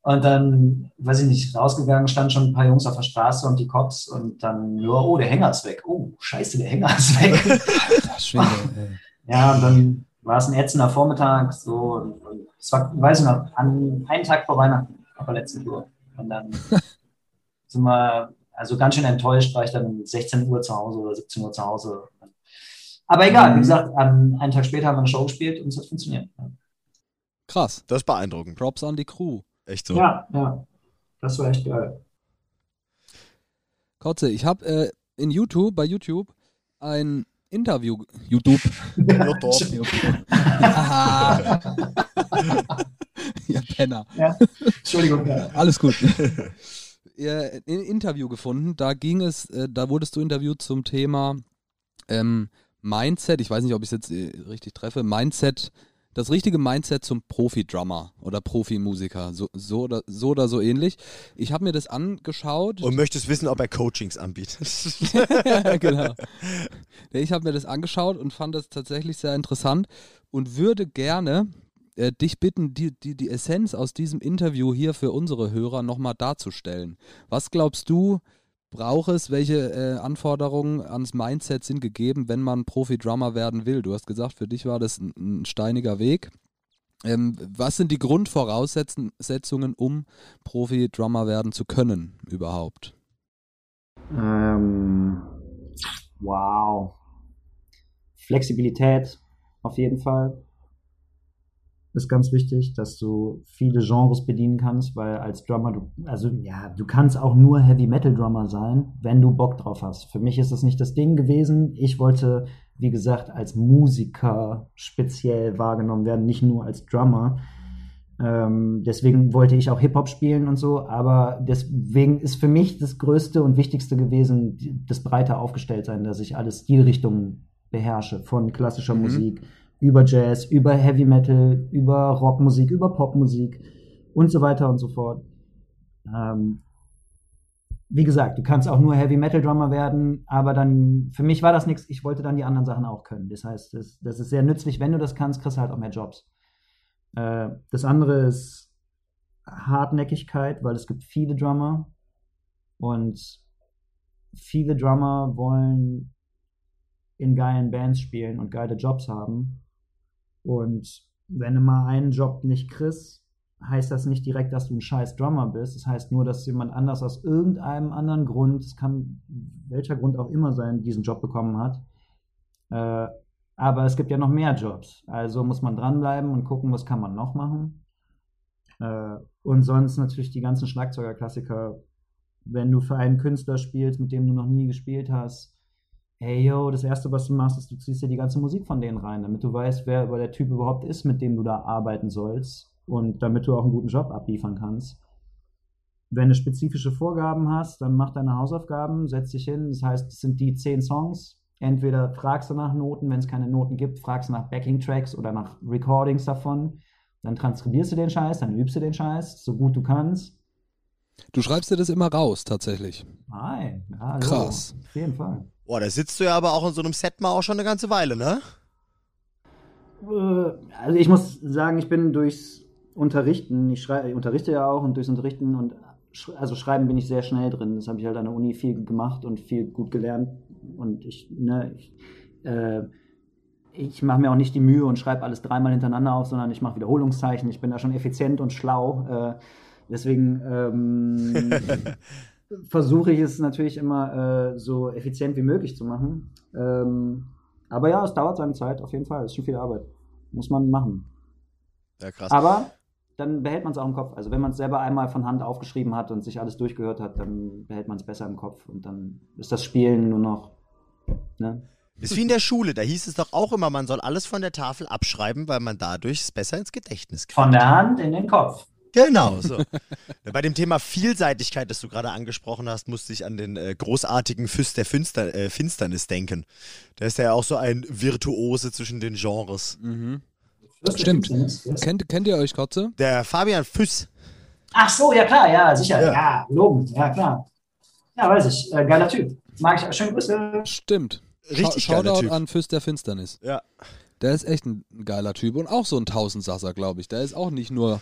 Und dann, weiß ich nicht, rausgegangen, standen schon ein paar Jungs auf der Straße und die Cops und dann, ja, oh, der Hänger ist weg. Oh, scheiße, der Hänger ist weg. Das Schwede, ey. Ja, und dann war es ein ätzender Vormittag, so, es war, weiß ich noch, an einen Tag vor Weihnachten, aber letzte Tour. Und dann sind wir, also ganz schön enttäuscht, war ich dann um 16 Uhr zu Hause oder 17 Uhr zu Hause. Aber egal, wie Mhm. gesagt, an, einen Tag später haben wir eine Show gespielt und es hat funktioniert. Krass. Das ist beeindruckend. Props an die Crew. Echt so. Ja, ja, das war echt geil. Kotze, ich habe äh, in YouTube, bei YouTube, ein Interview. YouTube. YouTube. ja, Penner. Entschuldigung, ja. Alles gut. Ein Interview gefunden, da ging es, äh, da wurdest du interviewt zum Thema ähm, Mindset. Ich weiß nicht, ob ich es jetzt äh, richtig treffe. Mindset, das richtige Mindset zum Profi-Drummer oder Profimusiker. So, so, oder, so oder so ähnlich. Ich habe mir das angeschaut. Und möchtest wissen, ob er Coachings anbietet. genau. Ich habe mir das angeschaut und fand das tatsächlich sehr interessant und würde gerne äh, dich bitten, die, die, die Essenz aus diesem Interview hier für unsere Hörer nochmal darzustellen. Was glaubst du, braucht es, welche äh, Anforderungen ans Mindset sind gegeben, wenn man Profi-Drummer werden will? Du hast gesagt, für dich war das ein, ein steiniger Weg. Ähm, was sind die Grundvoraussetzungen, um Profi-Drummer werden zu können überhaupt? Ähm, wow. Flexibilität auf jeden Fall ist ganz wichtig, dass du viele Genres bedienen kannst, weil als Drummer, du, also ja, du kannst auch nur Heavy Metal Drummer sein, wenn du Bock drauf hast. Für mich ist das nicht das Ding gewesen. Ich wollte, wie gesagt, als Musiker speziell wahrgenommen werden, nicht nur als Drummer. Ähm, deswegen wollte ich auch Hip-Hop spielen und so, aber deswegen ist für mich das Größte und Wichtigste gewesen, das breiter aufgestellt sein, dass ich alle Stilrichtungen beherrsche, von klassischer Mhm. Musik über Jazz, über Heavy Metal, über Rockmusik, über Popmusik und so weiter und so fort. Ähm, wie gesagt, du kannst auch nur Heavy Metal Drummer werden, aber dann, für mich war das nichts, ich wollte dann die anderen Sachen auch können. Das heißt, das, das ist sehr nützlich, wenn du das kannst, kriegst du halt auch mehr Jobs. Äh, das andere ist Hartnäckigkeit, weil es gibt viele Drummer und viele Drummer wollen in geilen Bands spielen und geile Jobs haben. Und wenn du mal einen Job nicht kriegst, heißt das nicht direkt, dass du ein scheiß Drummer bist. Das heißt nur, dass jemand anders aus irgendeinem anderen Grund, es kann welcher Grund auch immer sein, diesen Job bekommen hat. Äh, aber es gibt ja noch mehr Jobs. Also muss man dranbleiben und gucken, was kann man noch machen. Äh, und sonst natürlich die ganzen Schlagzeugerklassiker. Wenn du für einen Künstler spielst, mit dem du noch nie gespielt hast, hey yo, das erste, was du machst, ist, du ziehst dir die ganze Musik von denen rein, damit du weißt, wer über der Typ überhaupt ist, mit dem du da arbeiten sollst und damit du auch einen guten Job abliefern kannst. Wenn du spezifische Vorgaben hast, dann mach deine Hausaufgaben, setz dich hin. Das heißt, es sind die zehn Songs. Entweder fragst du nach Noten, wenn es keine Noten gibt, fragst du nach Backing-Tracks oder nach Recordings davon. Dann transkribierst du den Scheiß, dann übst du den Scheiß, so gut du kannst. Du schreibst dir das immer raus, tatsächlich. Nein, ja, Krass. Auf jeden Fall. Boah, da sitzt du ja aber auch in so einem Set mal auch schon eine ganze Weile, ne? Äh, Also ich muss sagen, ich bin durchs Unterrichten, ich, ich unterrichte ja auch und durchs Unterrichten und sch also schreiben bin ich sehr schnell drin. Das habe ich halt an der Uni viel gemacht und viel gut gelernt. Und ich, ne, ich, äh, ich mache mir auch nicht die Mühe und schreibe alles dreimal hintereinander auf, sondern ich mache Wiederholungszeichen. Ich bin da schon effizient und schlau. Äh, deswegen ähm, versuche ich es natürlich immer äh, so effizient wie möglich zu machen. Ähm, aber ja, es dauert seine Zeit, auf jeden Fall. Es ist schon viel Arbeit. Muss man machen. Ja, krass. Aber dann behält man es auch im Kopf. Also wenn man es selber einmal von Hand aufgeschrieben hat und sich alles durchgehört hat, dann behält man es besser im Kopf und dann ist das Spielen nur noch. Ne? Ist wie in der Schule, da hieß es doch auch immer, man soll alles von der Tafel abschreiben, weil man dadurch es besser ins Gedächtnis kriegt. Von der Hand in den Kopf. Genau, so. Bei dem Thema Vielseitigkeit, das du gerade angesprochen hast, musste ich an den äh, großartigen Fürst der Finster, äh, Finsternis denken. Der ist ja auch so ein Virtuose zwischen den Genres. Mhm. Stimmt. Kennt, kennt ihr euch, Kotze? Der Fabian Füss, Ach so, ja klar, ja, sicher. Ja. Ja, loben, ja klar. Ja, weiß ich. Äh, geiler Typ. Mag ich. Schöne Grüße. Stimmt. richtig geiler Shoutout Typ. an Fürst der Finsternis. Ja. Der ist echt ein, ein geiler Typ und auch so ein Tausendsasser, glaube ich. Der ist auch nicht nur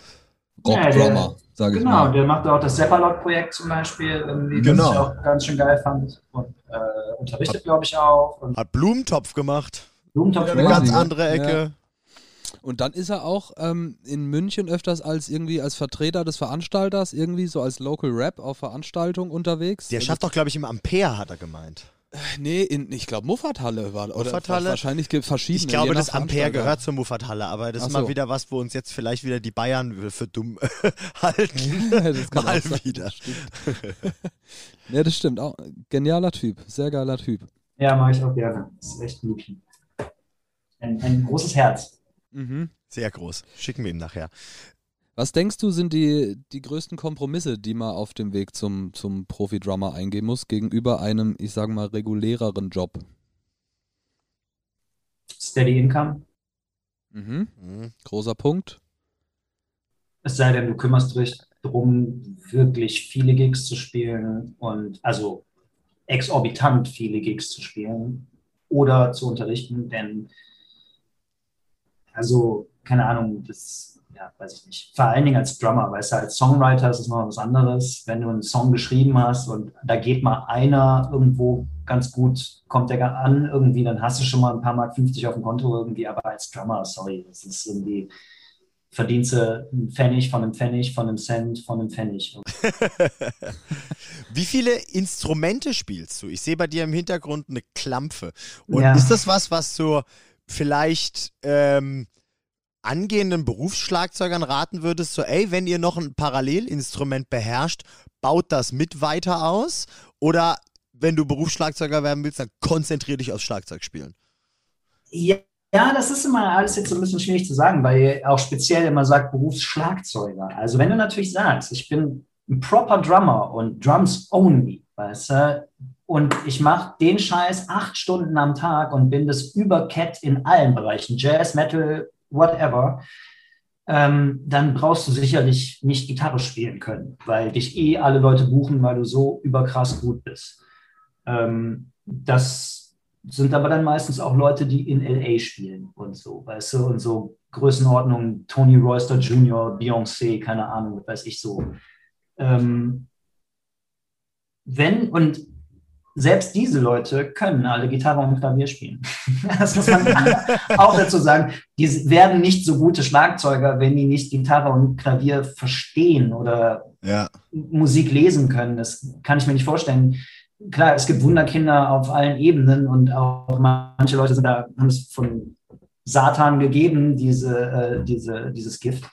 Ja, Rock-Drummer, sage ich Genau, mal. der macht auch das Zeppalot-Projekt zum Beispiel, irgendwie, Genau. das ich auch ganz schön geil fand. Und äh, unterrichtet, glaube ich, auch. Und Hat Blumentopf gemacht. Blumentopf. Eine Ja, ganz ja. andere Ecke. Und dann ist er auch ähm, in München öfters als irgendwie als Vertreter des Veranstalters, irgendwie so als Local Rap auf Veranstaltungen unterwegs. Der schafft doch, glaube ich, im Ampere, hat er gemeint. Nee, in, ich glaube Muffathalle war oder Muffathalle? Wahrscheinlich gibt verschiedene. Ich glaube, das Ampere gehört zur Muffathalle, aber das Ach ist so. mal wieder was, wo uns jetzt vielleicht wieder die Bayern für dumm halten. das kann mal wieder. ja, das stimmt. Auch, genialer Typ, sehr geiler Typ. Ja, mag ich auch gerne. Das ist echt ein Liebchen. Ein, ein großes Herz. Mhm. Sehr groß. Schicken wir ihm nachher. Was denkst du, sind die, die größten Kompromisse, die man auf dem Weg zum, zum Profi-Drummer eingehen muss, gegenüber einem, ich sage mal, reguläreren Job? Steady Income. Mhm. Mhm. Großer Punkt. Es sei denn, du kümmerst dich darum, wirklich viele Gigs zu spielen und also exorbitant viele Gigs zu spielen oder zu unterrichten, denn also, keine Ahnung, das, ja, weiß ich nicht. Vor allen Dingen als Drummer, weißt du, als Songwriter ist es noch was anderes. Wenn du einen Song geschrieben hast und da geht mal einer irgendwo ganz gut, kommt der an irgendwie, dann hast du schon mal ein paar Mark 50 auf dem Konto irgendwie, aber als Drummer, sorry, das ist irgendwie, verdienst du einen Pfennig von einem Pfennig, von einem Cent, von einem Pfennig. Wie viele Instrumente spielst du? Ich sehe bei dir im Hintergrund eine Klampfe. Und Ja. ist das was, was du vielleicht ähm, angehenden Berufsschlagzeugern raten würdest? So, ey, wenn ihr noch ein Parallelinstrument beherrscht, baut das mit weiter aus? Oder wenn du Berufsschlagzeuger werden willst, dann konzentrier dich aufs Schlagzeugspielen. Ja, ja, das ist immer alles jetzt so ein bisschen schwierig zu sagen, weil ihr auch speziell immer sagt Berufsschlagzeuger. Also wenn du natürlich sagst, ich bin ein proper Drummer und Drums only, weißt du, und ich mache den Scheiß acht Stunden am Tag und bin das Übercat in allen Bereichen, Jazz, Metal, whatever, ähm, dann brauchst du sicherlich nicht Gitarre spielen können, weil dich eh alle Leute buchen, weil du so überkrass gut bist. Ähm, das sind aber dann meistens auch Leute, die in LA spielen und so, weißt du, und so Größenordnungen, Tony Royster Jr., Beyoncé, keine Ahnung, weiß ich so. Ähm, wenn, und selbst diese Leute können alle Gitarre und Klavier spielen. Das muss man auch dazu sagen. Die werden nicht so gute Schlagzeuger, wenn die nicht Gitarre und Klavier verstehen oder Ja. Musik lesen können. Das kann ich mir nicht vorstellen. Klar, es gibt Wunderkinder auf allen Ebenen und auch manche Leute sind da, haben es von Satan gegeben, diese, äh, diese, dieses Gift.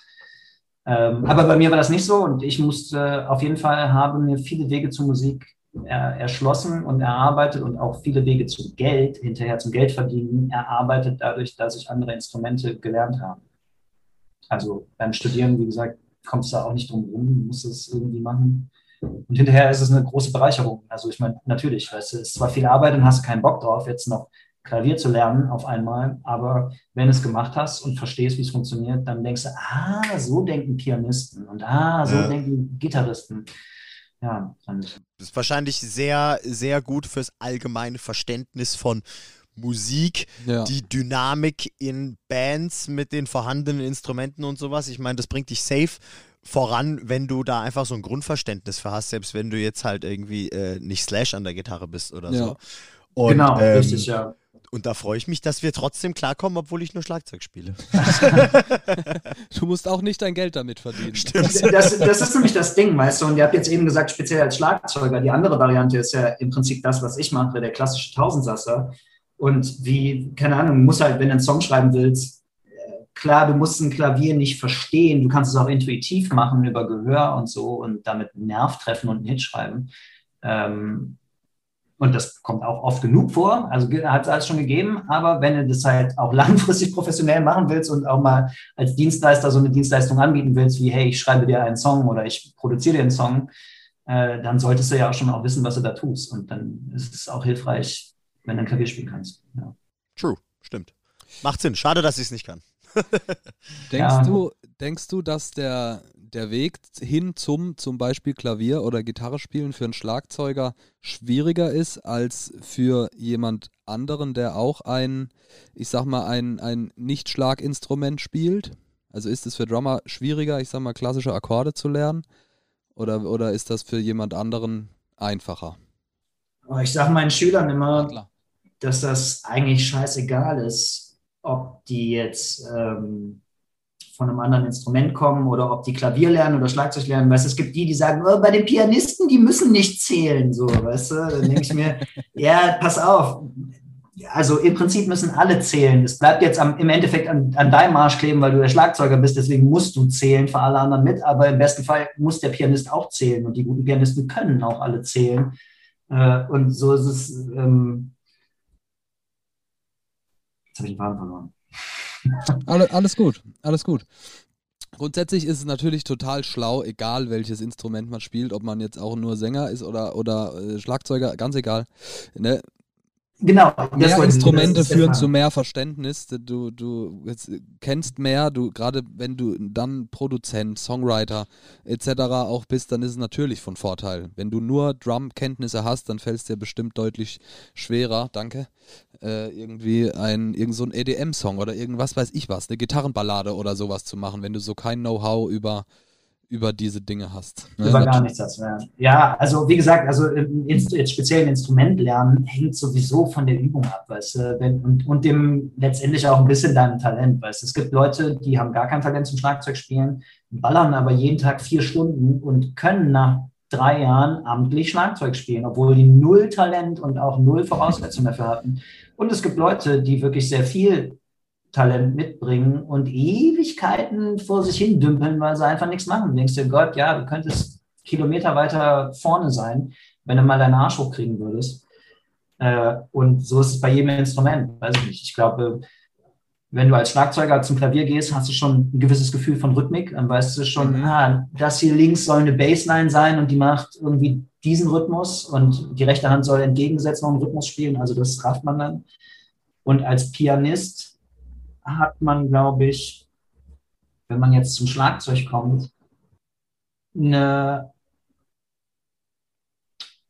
Ähm, aber bei mir war das nicht so und ich musste auf jeden Fall, habe mir viele Wege zur Musik erschlossen und erarbeitet und auch viele Wege zu Geld, hinterher zum Geldverdienen erarbeitet, dadurch, dass ich andere Instrumente gelernt habe. Also beim Studieren, wie gesagt, kommst du da auch nicht drum rum, du musst es irgendwie machen. Und hinterher ist es eine große Bereicherung. Also ich meine, natürlich, weißt du, es ist zwar viel Arbeit und hast keinen Bock drauf, jetzt noch Klavier zu lernen auf einmal, aber wenn du es gemacht hast und verstehst, wie es funktioniert, dann denkst du, ah, so denken Pianisten und ah, so Ja. denken Gitarristen. ja, Das ist wahrscheinlich sehr, sehr gut fürs allgemeine Verständnis von Musik, Ja. die Dynamik in Bands mit den vorhandenen Instrumenten und sowas. Ich meine, das bringt dich safe voran, wenn du da einfach so ein Grundverständnis für hast, selbst wenn du jetzt halt irgendwie äh, nicht Slash an der Gitarre bist oder Ja. so. Und, genau, ähm, richtig, ja. Und da freue ich mich, dass wir trotzdem klarkommen, obwohl ich nur Schlagzeug spiele. Du musst auch nicht dein Geld damit verdienen. Stimmt. Das, das ist nämlich das Ding, weißt du, und ihr habt jetzt eben gesagt, speziell als Schlagzeuger, die andere Variante ist ja im Prinzip das, was ich mache, der klassische Tausendsasser. Und wie, keine Ahnung, du musst halt, wenn du einen Song schreiben willst, äh, klar, du musst ein Klavier nicht verstehen, du kannst es auch intuitiv machen über Gehör und so und damit einen Nerv treffen und einen Hit schreiben. Ähm, und das kommt auch oft genug vor, also hat es alles schon gegeben, aber wenn du das halt auch langfristig professionell machen willst und auch mal als Dienstleister so eine Dienstleistung anbieten willst, wie hey, ich schreibe dir einen Song oder ich produziere dir einen Song, äh, dann solltest du ja auch schon auch wissen, was du da tust. Und dann ist es auch hilfreich, wenn du ein Klavier spielen kannst. Ja. True, stimmt. Macht Sinn. Schade, dass ich es nicht kann. Denkst Ja. du, denkst du, dass der, der Weg hin zum zum Beispiel Klavier oder Gitarre spielen für einen Schlagzeuger schwieriger ist als für jemand anderen, der auch ein, ich sag mal, ein, ein Nicht-Schlaginstrument spielt? Also ist es für Drummer schwieriger, ich sag mal, klassische Akkorde zu lernen? Oder, oder ist das für jemand anderen einfacher? Ich sage meinen Schülern immer, Klar. dass das eigentlich scheißegal ist, ob die jetzt ähm, von einem anderen Instrument kommen oder ob die Klavier lernen oder Schlagzeug lernen. Weißt du, es gibt die, die sagen, oh, bei den Pianisten, die müssen nicht zählen, so, weißt du? Dann denke ich mir, ja, pass auf. Also im Prinzip müssen alle zählen. Es bleibt jetzt am, im Endeffekt an, an deinem Arsch kleben, weil du der Schlagzeuger bist, deswegen musst du zählen für alle anderen mit, aber im besten Fall muss der Pianist auch zählen und die guten Pianisten können auch alle zählen. Äh, und so ist es. Ähm Jetzt habe ich den Faden verloren. Alle, alles gut, alles gut. Grundsätzlich ist es natürlich total schlau, egal welches Instrument man spielt, ob man jetzt auch nur Sänger ist oder, oder äh, Schlagzeuger, ganz egal. Ne? Genau. das Mehr Instrumente führen zu mehr Verständnis. Du, du kennst mehr, du gerade wenn du dann Produzent, Songwriter etc. auch bist, dann ist es natürlich von Vorteil. Wenn du nur Drum-Kenntnisse hast, dann fällt es dir bestimmt deutlich schwerer, danke, äh, irgendwie ein irgend so ein EDM-Song oder irgendwas weiß ich was, eine Gitarrenballade oder sowas zu machen, wenn du so kein Know-how über über diese Dinge hast. Ne? Über gar nichts hast. Ja. ja, also wie gesagt, also Inst- jetzt speziell ein Instrument lernen hängt sowieso von der Übung ab, weißt du, und, und dem letztendlich auch ein bisschen deinem Talent, weißt du. Es gibt Leute, die haben gar kein Talent zum Schlagzeugspielen, ballern aber jeden Tag vier Stunden und können nach drei Jahren amtlich Schlagzeug spielen, obwohl die null Talent und auch null Voraussetzungen dafür hatten. Und es gibt Leute, die wirklich sehr viel Talent mitbringen und Ewigkeiten vor sich hin dümpeln, weil sie einfach nichts machen. Du denkst dir, Gott, ja, du könntest Kilometer weiter vorne sein, wenn du mal deinen Arsch hochkriegen würdest. Äh, und so ist es bei jedem Instrument, weiß ich nicht. Ich glaube, wenn du als Schlagzeuger zum Klavier gehst, hast du schon ein gewisses Gefühl von Rhythmik. Dann weißt du schon, Mhm. ah, das hier links soll eine Bassline sein und die macht irgendwie diesen Rhythmus und die rechte Hand soll entgegengesetzt noch einen Rhythmus spielen. Also das rafft man dann. Und als Pianist hat man, glaube ich, wenn man jetzt zum Schlagzeug kommt, eine,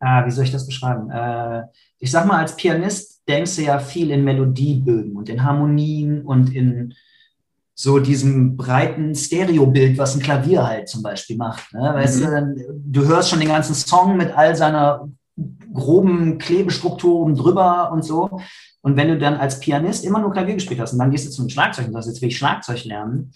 ah, wie soll ich das beschreiben? Äh, ich sag mal, als Pianist denkst du ja viel in Melodiebögen und in Harmonien und in so diesem breiten Stereobild, was ein Klavier halt zum Beispiel macht. Ne? Weißt Mhm. du, du hörst schon den ganzen Song mit all seiner groben Klebestruktur oben drüber und so. Und wenn du dann als Pianist immer nur Klavier gespielt hast und dann gehst du zum Schlagzeug und sagst, jetzt will ich Schlagzeug lernen,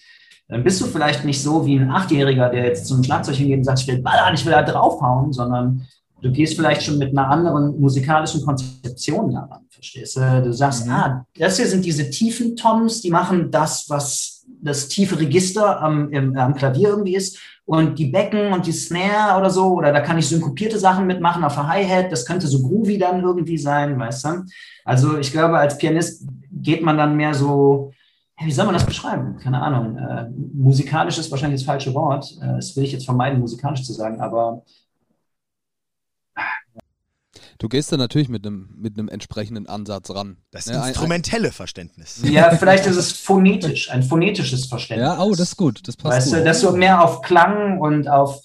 dann bist du vielleicht nicht so wie ein Achtjähriger, der jetzt zum Schlagzeug hingeht und sagt, ich will ballern, ich will da draufhauen, sondern du gehst vielleicht schon mit einer anderen musikalischen Konzeption daran, verstehst du? Du sagst, Mhm. ah, das hier sind diese tiefen Toms, die machen das, was das tiefe Register am, im, am Klavier irgendwie ist. Und die Becken und die Snare oder so, oder da kann ich synkopierte Sachen mitmachen auf der Hi-Hat, das könnte so groovy dann irgendwie sein, weißt du? Also ich glaube, als Pianist geht man dann mehr so, wie soll man das beschreiben? Keine Ahnung. Äh, musikalisch ist wahrscheinlich das falsche Wort. Äh, das will ich jetzt vermeiden, musikalisch zu sagen, aber Du gehst da natürlich mit einem mit einem entsprechenden Ansatz ran. Das Ne, ein- ein- instrumentelle Verständnis. ja, vielleicht ist es phonetisch, ein phonetisches Verständnis. Ja, oh, das ist gut, das passt Weißt gut. du, dass du mehr auf Klang und auf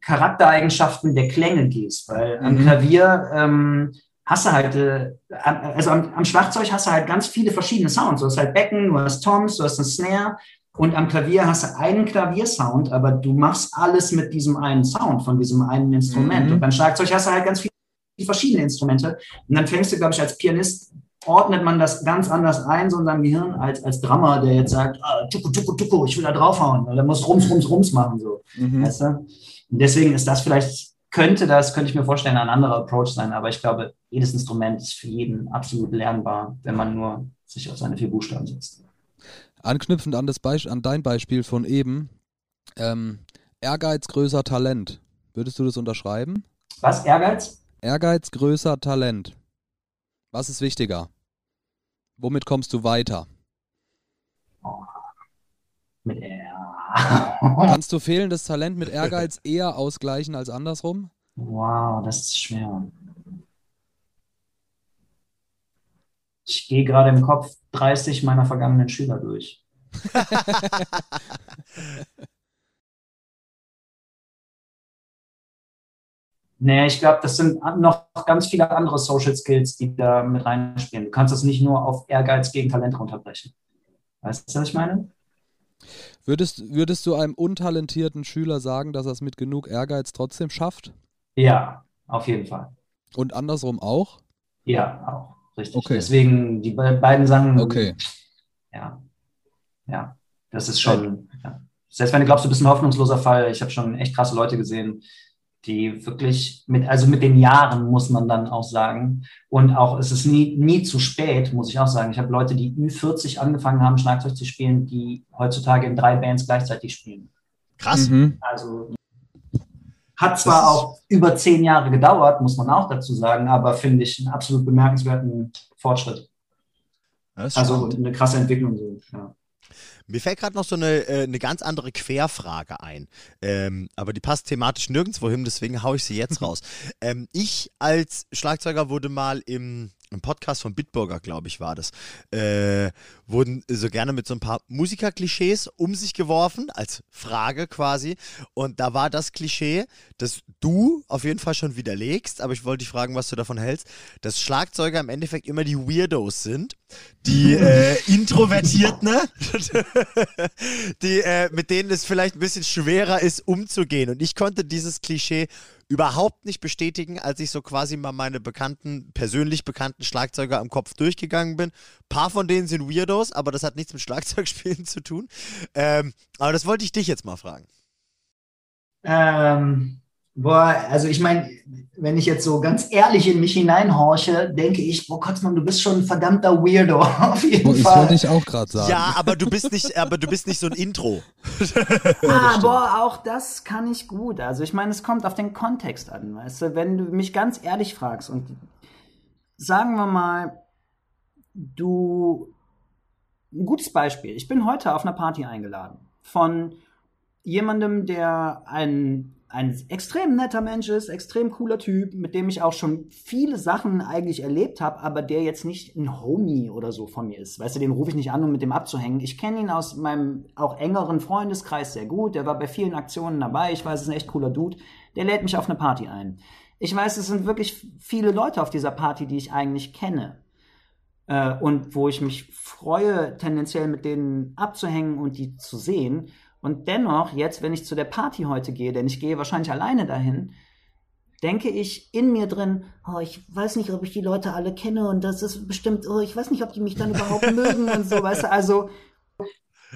Charaktereigenschaften der Klänge gehst, weil am Mhm. Klavier ähm, hast du halt, äh, also am, am Schlagzeug hast du halt ganz viele verschiedene Sounds. Du hast halt Becken, du hast Toms, du hast eine Snare und am Klavier hast du einen Klaviersound, aber du machst alles mit diesem einen Sound von diesem einen Instrument. Mhm. Und beim Schlagzeug hast du halt ganz viele verschiedene Instrumente und dann fängst du, glaube ich, als Pianist ordnet man das ganz anders ein, so in seinem Gehirn, als als Drummer, der jetzt sagt, ah, tuku, tuku, tuku, ich will da draufhauen. Oder muss rums, rums, rums machen. So. Mhm. Weißt du? Und deswegen ist das vielleicht, könnte das, könnte ich mir vorstellen, ein anderer Approach sein, aber ich glaube, jedes Instrument ist für jeden absolut lernbar, wenn man nur sich auf seine vier Buchstaben setzt. Anknüpfend an, das Beisp an dein Beispiel von eben, ähm, Ehrgeiz größer Talent. Würdest du das unterschreiben? Was? Ehrgeiz? Ehrgeiz größer Talent. Was ist wichtiger? Womit kommst du weiter? Mit R. Kannst du fehlendes Talent mit Ehrgeiz eher ausgleichen als andersrum? Wow, das ist schwer. Ich gehe gerade im Kopf 30 meiner vergangenen Schüler durch. Nee, ich glaube, das sind noch ganz viele andere Social Skills, die da mit reinspielen. Du kannst das nicht nur auf Ehrgeiz gegen Talent runterbrechen. Weißt du, was ich meine? Würdest, würdest du einem untalentierten Schüler sagen, dass er es mit genug Ehrgeiz trotzdem schafft? Ja, auf jeden Fall. Und andersrum auch? Ja, auch. Richtig. Okay. Deswegen die be beiden Sachen. Okay. Ja. Ja. Das ist schon. Ja. Selbst wenn du glaubst, du bist ein hoffnungsloser Fall, ich habe schon echt krasse Leute gesehen, die wirklich mit, also mit den Jahren muss man dann auch sagen. Und auch es ist nie, nie zu spät, muss ich auch sagen. Ich habe Leute, die Ü40 angefangen haben, Schlagzeug zu spielen, die heutzutage in drei Bands gleichzeitig spielen. Krass. Mhm. Also hat zwar auch über zehn Jahre gedauert, muss man auch dazu sagen, aber finde ich einen absolut bemerkenswerten Fortschritt. Also eine krasse Entwicklung. So. Ja. Mir fällt gerade noch so eine, äh, eine ganz andere Querfrage ein. Ähm, aber die passt thematisch nirgendwo hin, deswegen haue ich sie jetzt raus. ähm, ich als Schlagzeuger wurde mal im, im Podcast von Bitburger, glaube ich, war das, äh, wurden so gerne mit so ein paar Musikerklischees um sich geworfen, als Frage quasi. Und da war das Klischee, das du auf jeden Fall schon widerlegst, aber ich wollte dich fragen, was du davon hältst, dass Schlagzeuger im Endeffekt immer die Weirdos sind, die äh, introvertiert, ne? die, äh, mit denen es vielleicht ein bisschen schwerer ist, umzugehen. Und ich konnte dieses Klischee überhaupt nicht bestätigen, als ich so quasi mal meine bekannten, persönlich bekannten Schlagzeuger am Kopf durchgegangen bin. Ein paar von denen sind Weirdos, aber das hat nichts mit Schlagzeugspielen zu tun. Ähm, aber das wollte ich dich jetzt mal fragen. Ähm, boah, also ich meine, wenn ich jetzt so ganz ehrlich in mich hineinhorche, denke ich, boah Kotzmann, du bist schon ein verdammter Weirdo, auf jeden ich Fall. wollte ich auch gerade sagen. Ja, aber du bist nicht, aber du bist nicht so ein Intro. Ah, boah, auch das kann ich gut. Also ich meine, es kommt auf den Kontext an, weißt du, wenn du mich ganz ehrlich fragst und sagen wir mal, du ein gutes Beispiel. Ich bin heute auf einer Party eingeladen von jemandem, der ein, ein extrem netter Mensch ist, extrem cooler Typ, mit dem ich auch schon viele Sachen eigentlich erlebt habe, aber der jetzt nicht ein Homie oder so von mir ist. Weißt du, den rufe ich nicht an, um mit dem abzuhängen. Ich kenne ihn aus meinem auch engeren Freundeskreis sehr gut. Der war bei vielen Aktionen dabei. Ich weiß, es ist ein echt cooler Dude. Der lädt mich auf eine Party ein. Ich weiß, es sind wirklich viele Leute auf dieser Party, die ich eigentlich kenne äh, und wo ich mich freue, tendenziell mit denen abzuhängen und die zu sehen. Und dennoch, jetzt, wenn ich zu der Party heute gehe, denn ich gehe wahrscheinlich alleine dahin, denke ich in mir drin, oh, ich weiß nicht, ob ich die Leute alle kenne und das ist bestimmt, oh, ich weiß nicht, ob die mich dann überhaupt mögen und so, weißt du, also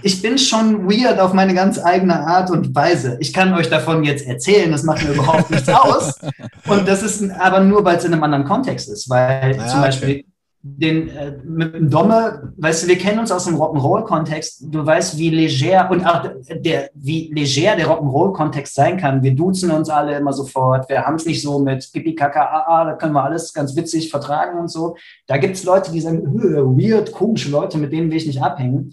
Ich bin schon weird auf meine ganz eigene Art und Weise. Ich kann euch davon jetzt erzählen, das macht mir überhaupt nichts aus. Und das ist aber nur, weil es in einem anderen Kontext ist, weil Ja, zum Beispiel den äh, mit dem Domme, weißt du, wir kennen uns aus dem Rock'n'Roll-Kontext. Du weißt, wie leger und auch der, wie leger der Rock'n'Roll-Kontext sein kann. Wir duzen uns alle immer sofort. Wir haben es nicht so mit Pipi, Kaka, AA, da können wir alles ganz witzig vertragen und so. Da gibt es Leute, die sagen, "Hö, weird, komische Leute, mit denen will ich nicht abhängen.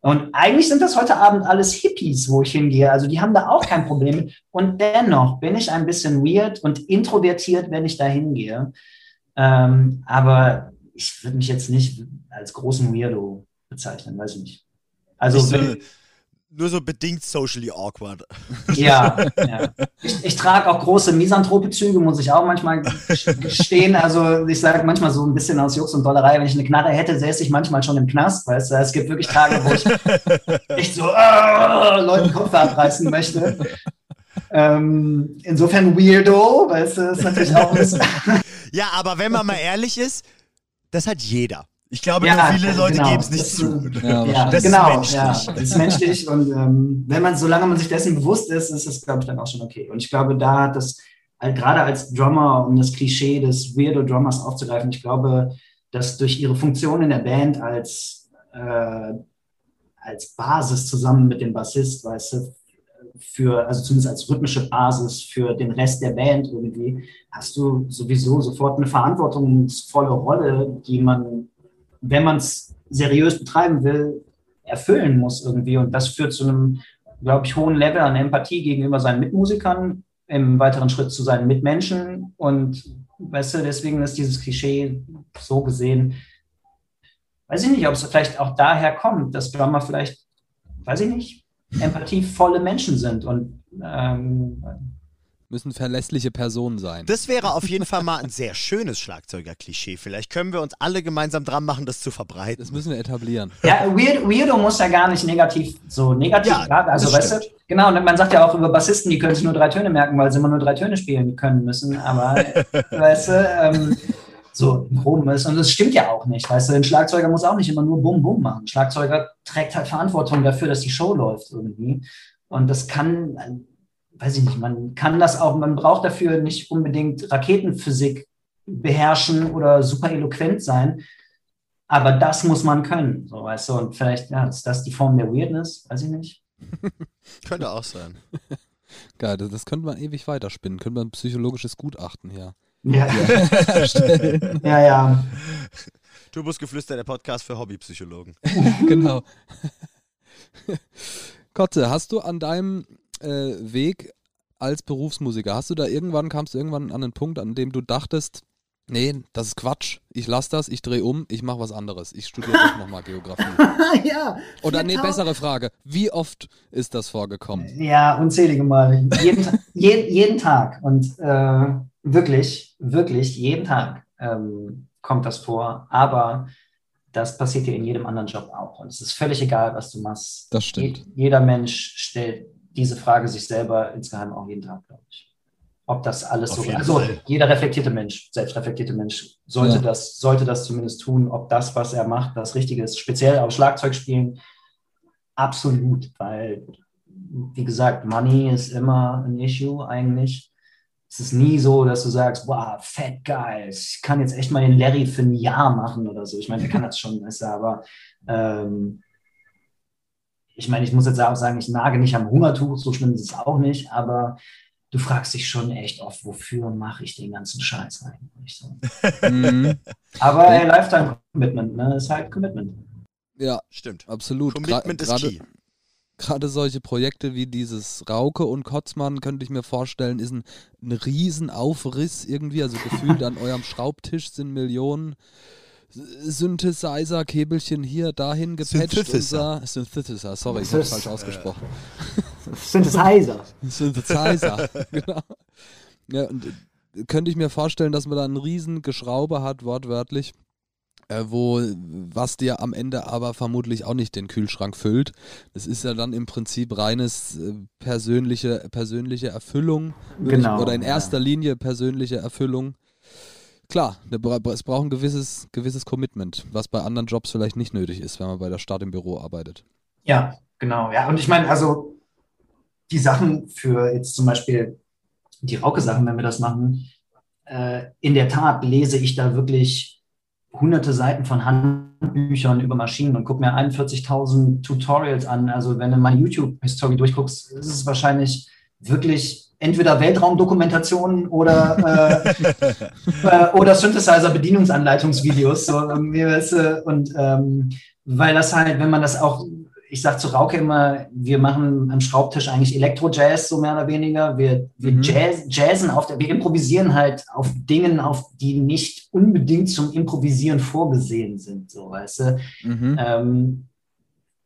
Und eigentlich sind das heute Abend alles Hippies, wo ich hingehe. Also die haben da auch kein Problem mit. Und dennoch bin ich ein bisschen weird und introvertiert, wenn ich da hingehe. Ähm, aber ich würde mich jetzt nicht als großen Weirdo bezeichnen, weiß ich nicht. Also so, wenn, nur so bedingt socially awkward. Ja, ja. Ich, ich trage auch große Misanthrope-Züge, muss ich auch manchmal gestehen. Also ich sage manchmal so ein bisschen aus Jux und Dollerei, wenn ich eine Knarre hätte, säße ich manchmal schon im Knast, weißt du. Es gibt wirklich Tage, wo ich echt so äh, Leuten Kopf abreißen möchte. Ähm, insofern Weirdo, weißt du, ist natürlich auch ein Ja, aber wenn man mal ehrlich ist, das hat jeder. Ich glaube, ja, viele Leute genau. geben es nicht das, zu. Ja, ja, das genau, ist menschlich. Ja, das ist menschlich und ähm, wenn man, solange man sich dessen bewusst ist, ist es, glaube ich, dann auch schon okay. Und ich glaube, da hat das, halt, gerade als Drummer, um das Klischee des Weirdo Drummers aufzugreifen, ich glaube, dass durch ihre Funktion in der Band als, äh, als Basis zusammen mit dem Bassist, weißt du, für, also zumindest als rhythmische Basis für den Rest der Band irgendwie, hast du sowieso sofort eine verantwortungsvolle Rolle, die man wenn man es seriös betreiben will, erfüllen muss irgendwie. Und das führt zu einem, glaube ich, hohen Level an Empathie gegenüber seinen Mitmusikern, im weiteren Schritt zu seinen Mitmenschen. Und weißt du, deswegen ist dieses Klischee so gesehen, weiß ich nicht, ob es vielleicht auch daher kommt, dass Drummer vielleicht, weiß ich nicht, empathievolle Menschen sind und ähm, müssen verlässliche Personen sein. Das wäre auf jeden Fall mal ein sehr schönes Schlagzeuger-Klischee. Vielleicht können wir uns alle gemeinsam dran machen, das zu verbreiten. Das müssen wir etablieren. Ja, Weird, Weirdo muss ja gar nicht negativ, so negativ, ja, grad, also weißt du, genau, und man sagt ja auch über Bassisten, die können sich nur drei Töne merken, weil sie immer nur drei Töne spielen können müssen, aber, weißt du, ähm, so rum ist. Und das stimmt ja auch nicht. Weißt du, ein Schlagzeuger muss auch nicht immer nur Bum Bum machen. Ein Schlagzeuger trägt halt Verantwortung dafür, dass die Show läuft irgendwie. Und das kann weiß ich nicht, man kann das auch, man braucht dafür nicht unbedingt Raketenphysik beherrschen oder super eloquent sein, aber das muss man können, so weißt du, und vielleicht ja, ist das die Form der Weirdness, weiß ich nicht. könnte auch sein. Geil, das könnte man ewig weiterspinnen, könnte man ein psychologisches Gutachten hier. Ja. ja, ja. Turbusgeflüster, der Podcast für Hobbypsychologen. genau. Kotze, hast du an deinem äh, Weg als Berufsmusiker? Hast du da irgendwann, kamst du irgendwann an einen Punkt, an dem du dachtest, nee, das ist Quatsch, ich lasse das, ich drehe um, ich mache was anderes, ich studiere jetzt nochmal Geografie. ja. Oder nee, bessere Frage, wie oft ist das vorgekommen? Ja, unzählige Male. Jeden, je, jeden Tag und äh, wirklich, wirklich jeden Tag ähm, kommt das vor, aber das passiert dir in jedem anderen Job auch. Und es ist völlig egal, was du machst. Das stimmt. Je, jeder Mensch stellt diese Frage sich selber insgeheim auch jeden Tag, glaube ich. Ob das alles Auf so, also Fall. jeder reflektierte Mensch, selbstreflektierte Mensch sollte ja. das, sollte das zumindest tun, ob das, was er macht, das Richtige ist. Speziell auf Schlagzeugspielen absolut, weil, wie gesagt, Money ist immer ein Issue eigentlich. Es ist nie so, dass du sagst, wow, fett geil, ich kann jetzt echt mal den Larry für ein Jahr machen oder so. Ich meine, der kann das schon besser, aber ähm, ich meine, ich muss jetzt auch sagen, ich nage nicht am Hungertuch, so schlimm ist es auch nicht, aber du fragst dich schon echt oft, wofür mache ich den ganzen Scheiß eigentlich so. Mhm. aber hey, Lifetime Commitment, ne, ist halt Commitment. Ja, stimmt. Absolut. Commitment Gra ist key. Gerade solche Projekte wie dieses Rauke und Kotzmann, könnte ich mir vorstellen, ist ein, ein Riesenaufriss irgendwie. Also gefühlt an eurem Schraubtisch sind Millionen Synthesizer-Käbelchen hier dahin gepatcht. Synthesizer. Synthesizer, sorry, ich habe falsch ausgesprochen. Synthesizer. Synthesizer, genau. Ja, und äh, könnte ich mir vorstellen, dass man da einen riesen Geschraube hat, wortwörtlich, äh, wo was dir am Ende aber vermutlich auch nicht den Kühlschrank füllt. Das ist ja dann im Prinzip reines äh, persönliche, persönliche Erfüllung. Genau. Ich, oder in erster ja. Linie persönliche Erfüllung klar, es braucht ein gewisses, gewisses Commitment, was bei anderen Jobs vielleicht nicht nötig ist, wenn man bei der Stadt im Büro arbeitet. Ja, genau. Ja, und ich meine, also die Sachen für jetzt zum Beispiel die Rauke-Sachen, wenn wir das machen, äh, in der Tat lese ich da wirklich hunderte Seiten von Handbüchern über Maschinen und gucke mir 41.000 Tutorials an. Also wenn du meine YouTube-History durchguckst, ist es wahrscheinlich wirklich entweder Weltraumdokumentationen oder, äh, äh, oder Synthesizer-Bedienungsanleitungsvideos. So, und ähm, weil das halt, wenn man das auch, ich sage zu Rauke immer, wir machen am Schraubtisch eigentlich Elektro-Jazz, so mehr oder weniger. Wir, wir mhm. Jazz, jazzen auf der, wir improvisieren halt auf Dingen, auf die nicht unbedingt zum Improvisieren vorgesehen sind, so weißt du. Mhm. Ähm,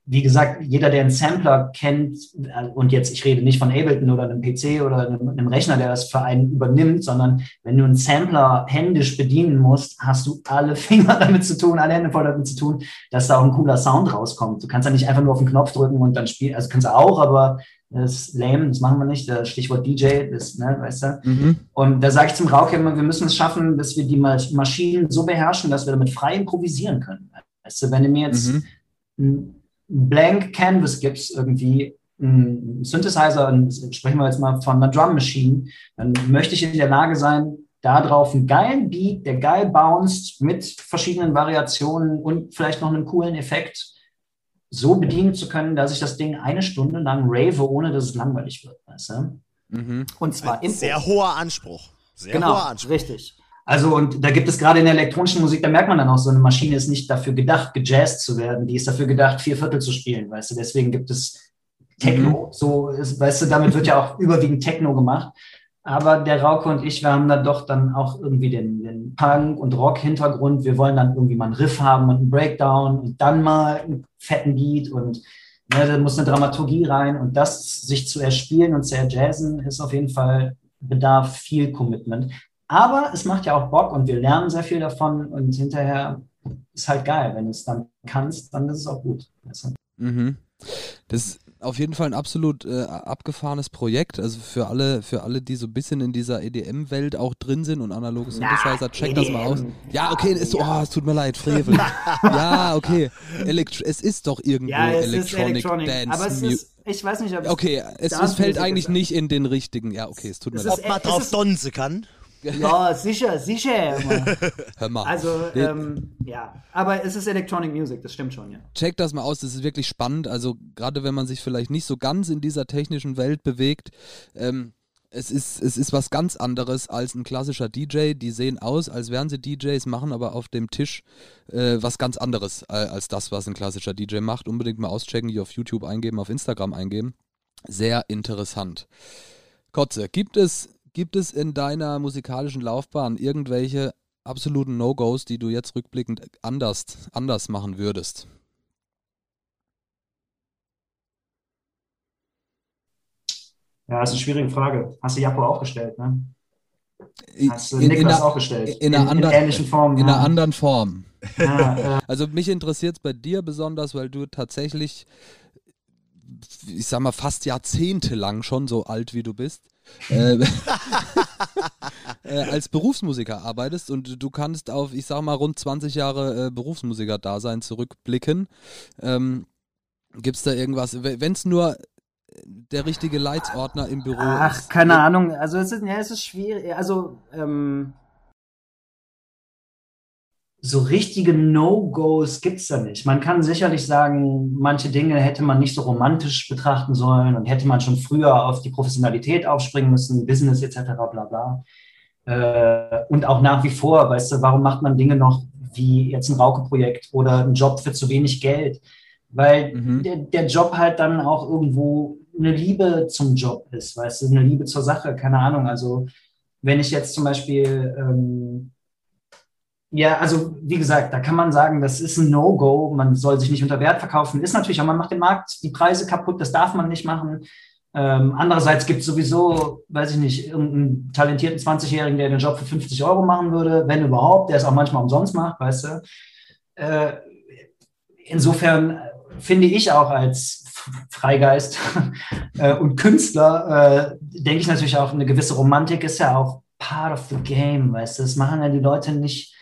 wie gesagt, jeder, der einen Sampler kennt, äh, und jetzt, ich rede nicht von Ableton oder einem PC oder einem, einem, Rechner, der das für einen übernimmt, sondern wenn du einen Sampler händisch bedienen musst, hast du alle Finger damit zu tun, alle Hände voll damit zu tun, dass da auch ein cooler Sound rauskommt. Du kannst ja nicht einfach nur auf den Knopf drücken und dann spielen, also kannst du auch, aber das ist lame, das machen wir nicht. Das Stichwort DJ, das, ne, weißt du? Mhm. Und da sage ich zum Rauch immer, wir müssen es schaffen, dass wir die Maschinen so beherrschen, dass wir damit frei improvisieren können. Weißt du, wenn du mir jetzt mhm. Ein Blank Canvas gibst, irgendwie ein Synthesizer, und sprechen wir jetzt mal von einer Drum Machine, dann möchte ich in der Lage sein, darauf einen geilen Beat, der geil bounced mit verschiedenen Variationen und vielleicht noch einen coolen Effekt so bedienen zu können, dass ich das Ding eine Stunde lang rave, ohne dass es langweilig wird. Weißt du? mhm. Und zwar im Sehr hoher Anspruch. Sehr genau, hoher Anspruch. richtig. Also, und da gibt es gerade in der elektronischen Musik, da merkt man dann auch, so eine Maschine ist nicht dafür gedacht, gejazzt zu werden. Die ist dafür gedacht, vier Viertel zu spielen, weißt du. Deswegen gibt es Techno. Mhm. So, ist, weißt du, damit wird ja auch überwiegend Techno gemacht. Aber der Rauke und ich, wir haben dann doch dann auch irgendwie den, den Punk- und Rock-Hintergrund. Wir wollen dann irgendwie mal einen Riff haben und einen Breakdown und dann mal einen fetten Beat und ne, da muss eine Dramaturgie rein. Und das sich zu erspielen und zu erjazzen, ist auf jeden Fall bedarf viel Commitment. Aber es macht ja auch Bock und wir lernen sehr viel davon und hinterher ist halt geil. Wenn du es dann kannst, dann ist es auch gut. Du? mhm. Das auf jeden Fall ein absolut äh, abgefahrenes Projekt. Also für alle, für alle, die so ein bisschen in dieser EDM-Welt auch drin sind und analoge Synthesizer, check das mal aus. Ja, okay, ist, oh, es tut mir leid, Frevel. ja, okay. Elektro es ist doch irgendwo ja, Electronic, Electronic, Dance. Aber es ist, ich weiß nicht, ob es Okay, es, es fällt eigentlich ist. nicht in den richtigen. Ja, okay, es tut mir leid. Ob man drauf donzen kann. Ja, sicher, sicher. Hör mal. Also, ähm, ja. Aber es ist Electronic Music, das stimmt schon, ja. Check das mal aus, das ist wirklich spannend. Also, gerade wenn man sich vielleicht nicht so ganz in dieser technischen Welt bewegt, ähm, es ist, es ist was ganz anderes als ein klassischer DJ. Die sehen aus, als wären sie DJs, machen aber auf dem Tisch äh, was ganz anderes äh, als das, was ein klassischer DJ macht. Unbedingt mal auschecken, die auf YouTube eingeben, auf Instagram eingeben. Sehr interessant. Kotze, gibt es Gibt es in deiner musikalischen Laufbahn irgendwelche absoluten No-Gos, die du jetzt rückblickend anders, anders machen würdest? Ja, das ist eine schwierige Frage. Hast du Japo auch gestellt, ne? Hast du in, Niklas in auch gestellt? In, in, in, einer ähnlichen Form. In ja. einer anderen Form. Ja, äh. Also mich interessiert es bei dir besonders, weil du tatsächlich, ich sag mal, fast jahrzehntelang schon so alt wie du bist, äh, äh, als Berufsmusiker arbeitest und du kannst auf, ich sag mal, rund 20 Jahre äh, Berufsmusiker-Dasein zurückblicken. Ähm, Gibt es da irgendwas, wenn es nur der richtige Leitsordner im Büro Ach, ist? Ach, keine Ahnung. Also es ist, ja, es ist schwierig. Also ähm, so richtige No-Gos gibt es da nicht. Man kann sicherlich sagen, manche Dinge hätte man nicht so romantisch betrachten sollen und hätte man schon früher auf die Professionalität aufspringen müssen, Business etc. bla bla. Äh, und auch nach wie vor, weißt du, warum macht man Dinge noch wie jetzt ein Rauke-Projekt oder ein Job für zu wenig Geld? Weil mhm. der, der Job halt dann auch irgendwo eine Liebe zum Job ist, weißt du, eine Liebe zur Sache, keine Ahnung. Also wenn ich jetzt zum Beispiel ähm, ja, also wie gesagt, da kann man sagen, das ist ein No-Go. Man soll sich nicht unter Wert verkaufen. Ist natürlich, aber man macht den Markt, die Preise kaputt. Das darf man nicht machen. Ähm, andererseits gibt es sowieso, weiß ich nicht, irgendeinen talentierten 20-Jährigen, der den Job für 50 Euro machen würde, wenn überhaupt, der es auch manchmal umsonst macht, weißt du. Äh, insofern finde ich auch als Freigeist äh, und Künstler, äh, denke ich natürlich auch, eine gewisse Romantik ist ja auch part of the game, weißt du. Das machen ja die Leute nicht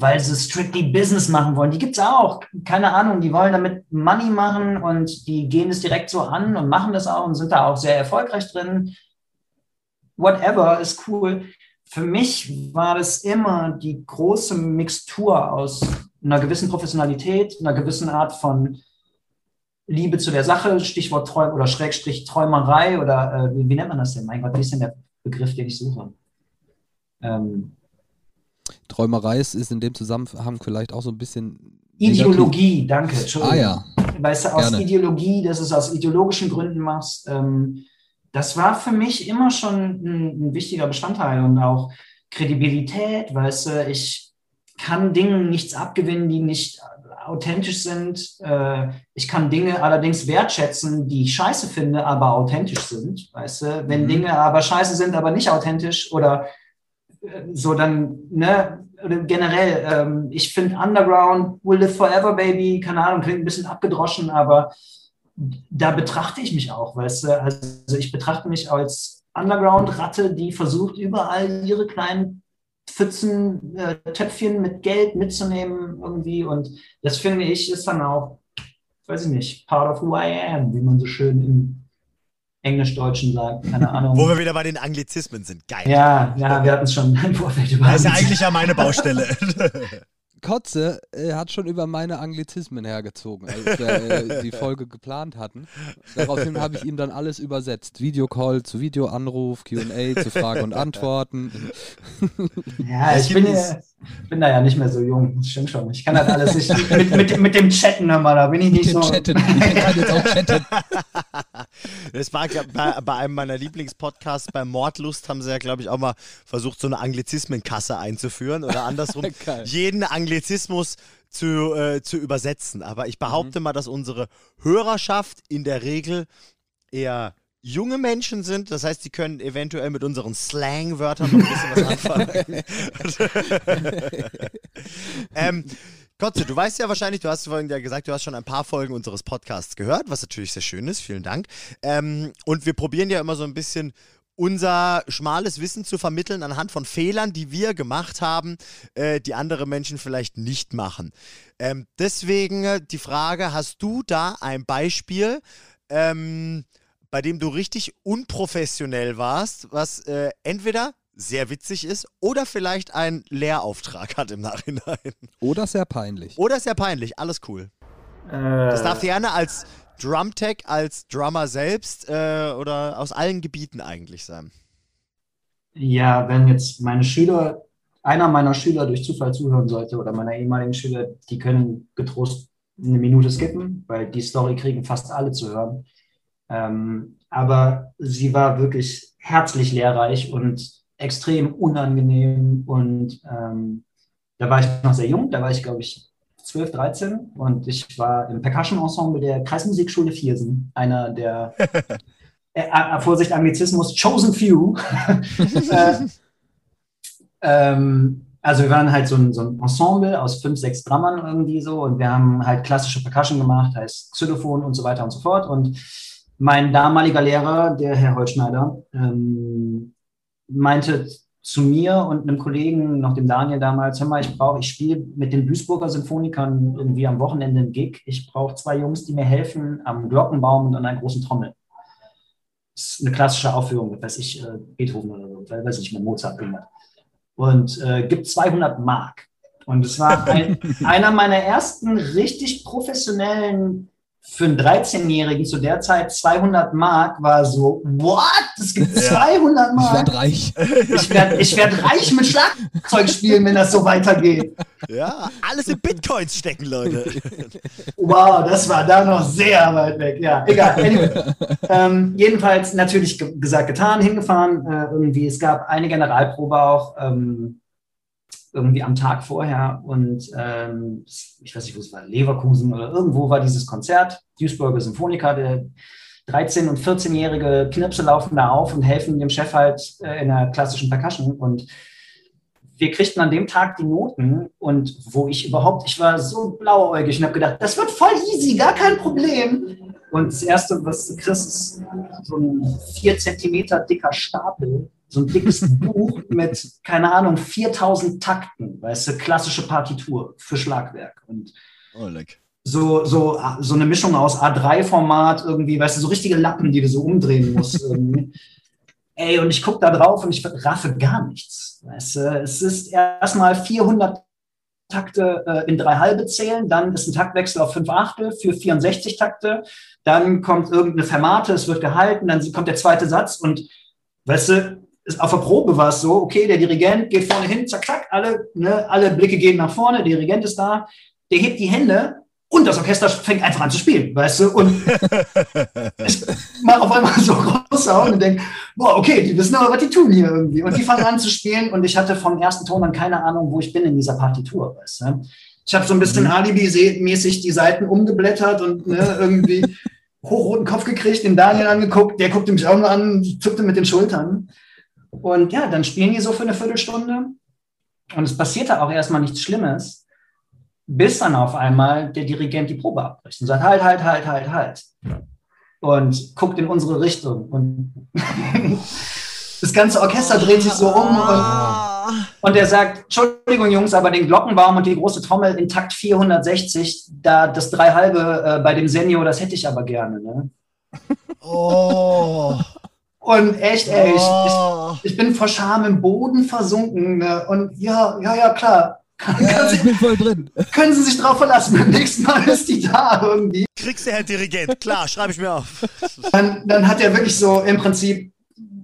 weil sie strictly Business machen wollen. Die gibt es auch. Keine Ahnung, die wollen damit Money machen und die gehen es direkt so an und machen das auch und sind da auch sehr erfolgreich drin. Whatever ist cool. Für mich war das immer die große Mixtur aus einer gewissen Professionalität, einer gewissen Art von Liebe zu der Sache, Stichwort Träum oder Schrägstrich Träumerei oder äh, wie, wie, nennt man das denn? Mein Gott, wie ist denn der Begriff, den ich suche? Ähm, Träumerei ist, ist in dem Zusammenhang vielleicht auch so ein bisschen. Ideologie, negativ. danke. Entschuldigung. Ah ja. Weißt du, aus Gerne. Ideologie, dass du es aus ideologischen Gründen machst, ähm, das war für mich immer schon ein, ein, wichtiger Bestandteil und auch Kredibilität, weißt du, ich kann Dingen nichts abgewinnen, die nicht authentisch sind. Äh, ich kann Dinge allerdings wertschätzen, die ich scheiße finde, aber authentisch sind. Weißt du, wenn mhm. Dinge aber scheiße sind, aber nicht authentisch oder so dann, ne, generell, ähm, ich finde Underground will live forever, baby, keine Ahnung, klingt ein bisschen abgedroschen, aber da betrachte ich mich auch, weißt du, also ich betrachte mich als Underground-Ratte, die versucht, überall ihre kleinen Pfützen, äh, Töpfchen mit Geld mitzunehmen irgendwie. Und das finde ich ist dann auch, weiß ich nicht, part of who I am, wie man so schön im Englisch-Deutschen sagt. Keine Ahnung. Wo wir wieder bei den Anglizismen sind. Geil. Ja, ja, wir hatten es schon im Vorfeld über. Das ist ja eigentlich ja meine Baustelle. Kotze äh, hat schon über meine Anglizismen hergezogen, als wir äh, die Folge geplant hatten. Daraufhin habe ich ihm dann alles übersetzt. Videocall zu Videoanruf, QA zu Fragen und Antworten. Ja, ich bin, ja, bin da ja nicht mehr so jung, das stimmt schon. Ich kann das alles nicht. Mit, mit, mit dem Chatten immer, da bin ich nicht so. Chatten. Ich kann jetzt auch chatten. Das war bei, bei einem meiner Lieblingspodcasts, bei Mordlust, haben sie ja, glaube ich, auch mal versucht, so eine Anglizismenkasse einzuführen oder andersrum. jeden Anglizismus zu, äh, zu übersetzen. Aber ich behaupte mhm. mal, dass unsere Hörerschaft in der Regel eher junge Menschen sind. Das heißt, sie können eventuell mit unseren Slang-Wörtern noch ein bisschen was anfangen. ähm, Gotze, du weißt ja wahrscheinlich, du hast vorhin ja gesagt, du hast schon ein paar Folgen unseres Podcasts gehört, was natürlich sehr schön ist. Vielen Dank. Ähm, und wir probieren ja immer so ein bisschen unser schmales Wissen zu vermitteln anhand von Fehlern, die wir gemacht haben, äh, die andere Menschen vielleicht nicht machen. Ähm, deswegen äh, die Frage, hast du da ein Beispiel, ähm, bei dem du richtig unprofessionell warst, was äh, entweder sehr witzig ist oder vielleicht einen Lehrauftrag hat im Nachhinein. Oder sehr peinlich. Oder sehr peinlich, alles cool. Äh. Das darf gerne als Drumtech, als Drummer selbst äh, oder aus allen Gebieten eigentlich sein. Ja, wenn jetzt meine Schüler, einer meiner Schüler durch Zufall zuhören sollte oder meiner ehemaligen Schüler, die können getrost eine Minute skippen, weil die Story kriegen fast alle zu hören. Ähm, aber sie war wirklich herzlich lehrreich und extrem unangenehm. Und ähm, da war ich noch sehr jung, da war ich, glaube ich, 12, 13 und ich war im Percussion-Ensemble der Kreismusikschule Viersen, einer der, äh, äh, Vorsicht, Anglizismus, Chosen Few. äh, ähm, also wir waren halt so ein, so ein, Ensemble aus fünf, sechs Drummern irgendwie so und wir haben halt klassische Percussion gemacht, heißt Xylophon und so weiter und so fort. Und mein damaliger Lehrer, der Herr Holzschneider, ähm, meinte zu mir und einem Kollegen, noch dem Daniel damals, hör mal, ich brauche, ich spiele mit den Duisburger Symphonikern irgendwie am Wochenende einen Gig. Ich brauche zwei Jungs, die mir helfen am Glockenbaum und an einer großen Trommel. Das ist eine klassische Aufführung, weiß ich, äh, Beethoven oder so, weiß ich, mit Mozart gemacht. Und äh, gibt 200 Mark. Und es war ein, einer meiner ersten richtig professionellen für einen 13-Jährigen zu der Zeit 200 Mark war so, what? Es gibt ja. 200 Mark? Ich werde reich. Ich werde ich werd reich mit Schlagzeug spielen, wenn das so weitergeht. Ja, alles in Bitcoins stecken, Leute. Wow, das war da noch sehr weit weg. Ja, egal. Anyway. ähm, jedenfalls natürlich gesagt, getan, hingefahren. Äh, irgendwie, es gab eine Generalprobe auch. Ähm, irgendwie am Tag vorher und ähm, ich weiß nicht, wo es war, Leverkusen oder irgendwo war dieses Konzert, Duisburger Symphoniker, der 13- und 14-jährige Knirpse laufen da auf und helfen dem Chef halt äh, in der klassischen Percussion und wir kriegten an dem Tag die Noten und wo ich überhaupt, ich war so blauäugig und habe gedacht, das wird voll easy, gar kein Problem. Und das Erste, was du kriegst, ist so ein vier Zentimeter dicker Stapel so ein dickes Buch mit, keine Ahnung, 4000 Takten, weißt du, klassische Partitur für Schlagwerk. Und oh, like. so, so, so eine Mischung aus A3-Format irgendwie, weißt du, so richtige Lappen, die du so umdrehen musst. Ey, und ich gucke da drauf und ich raffe gar nichts. Weißt du, es ist erstmal 400 Takte äh, in drei halbe zählen, dann ist ein Taktwechsel auf fünf Achtel für 64 Takte, dann kommt irgendeine Fermate, es wird gehalten, dann kommt der zweite Satz und weißt du, auf der Probe war es so, okay, der Dirigent geht vorne hin, zack, zack, alle, ne, alle Blicke gehen nach vorne, der Dirigent ist da, der hebt die Hände und das Orchester fängt einfach an zu spielen, weißt du? Und ich mache auf einmal so große Augen und denke, boah, okay, die wissen aber, was die tun hier irgendwie. Und die fangen an zu spielen und ich hatte vom ersten Ton an keine Ahnung, wo ich bin in dieser Partitur, weißt du? Ich habe so ein bisschen Alibi-mäßig die Seiten umgeblättert und ne, irgendwie hochroten Kopf gekriegt, den Daniel angeguckt, der guckte mich auch nur an, zuckte mit den Schultern. Und ja, dann spielen die so für eine Viertelstunde. Und es passierte auch erstmal nichts Schlimmes, bis dann auf einmal der Dirigent die Probe abbricht und sagt, halt, halt, halt, halt, halt. Und guckt in unsere Richtung. Und das ganze Orchester dreht sich so um und, und er sagt, Entschuldigung Jungs, aber den Glockenbaum und die große Trommel in Takt 460, da das drei halbe äh, bei dem Senio, das hätte ich aber gerne. Ne? Oh. Und echt, ey, ich, Oh. ich, ich bin vor Scham im Boden versunken. Ne? Und ja, ja, ja, klar. Kann, kann ich bin voll drin. können Sie sich drauf verlassen. Beim nächsten Mal ist die da irgendwie. Kriegst du, Herr Dirigent. Klar, schreibe ich mir auf. Dann, dann hat er wirklich so im Prinzip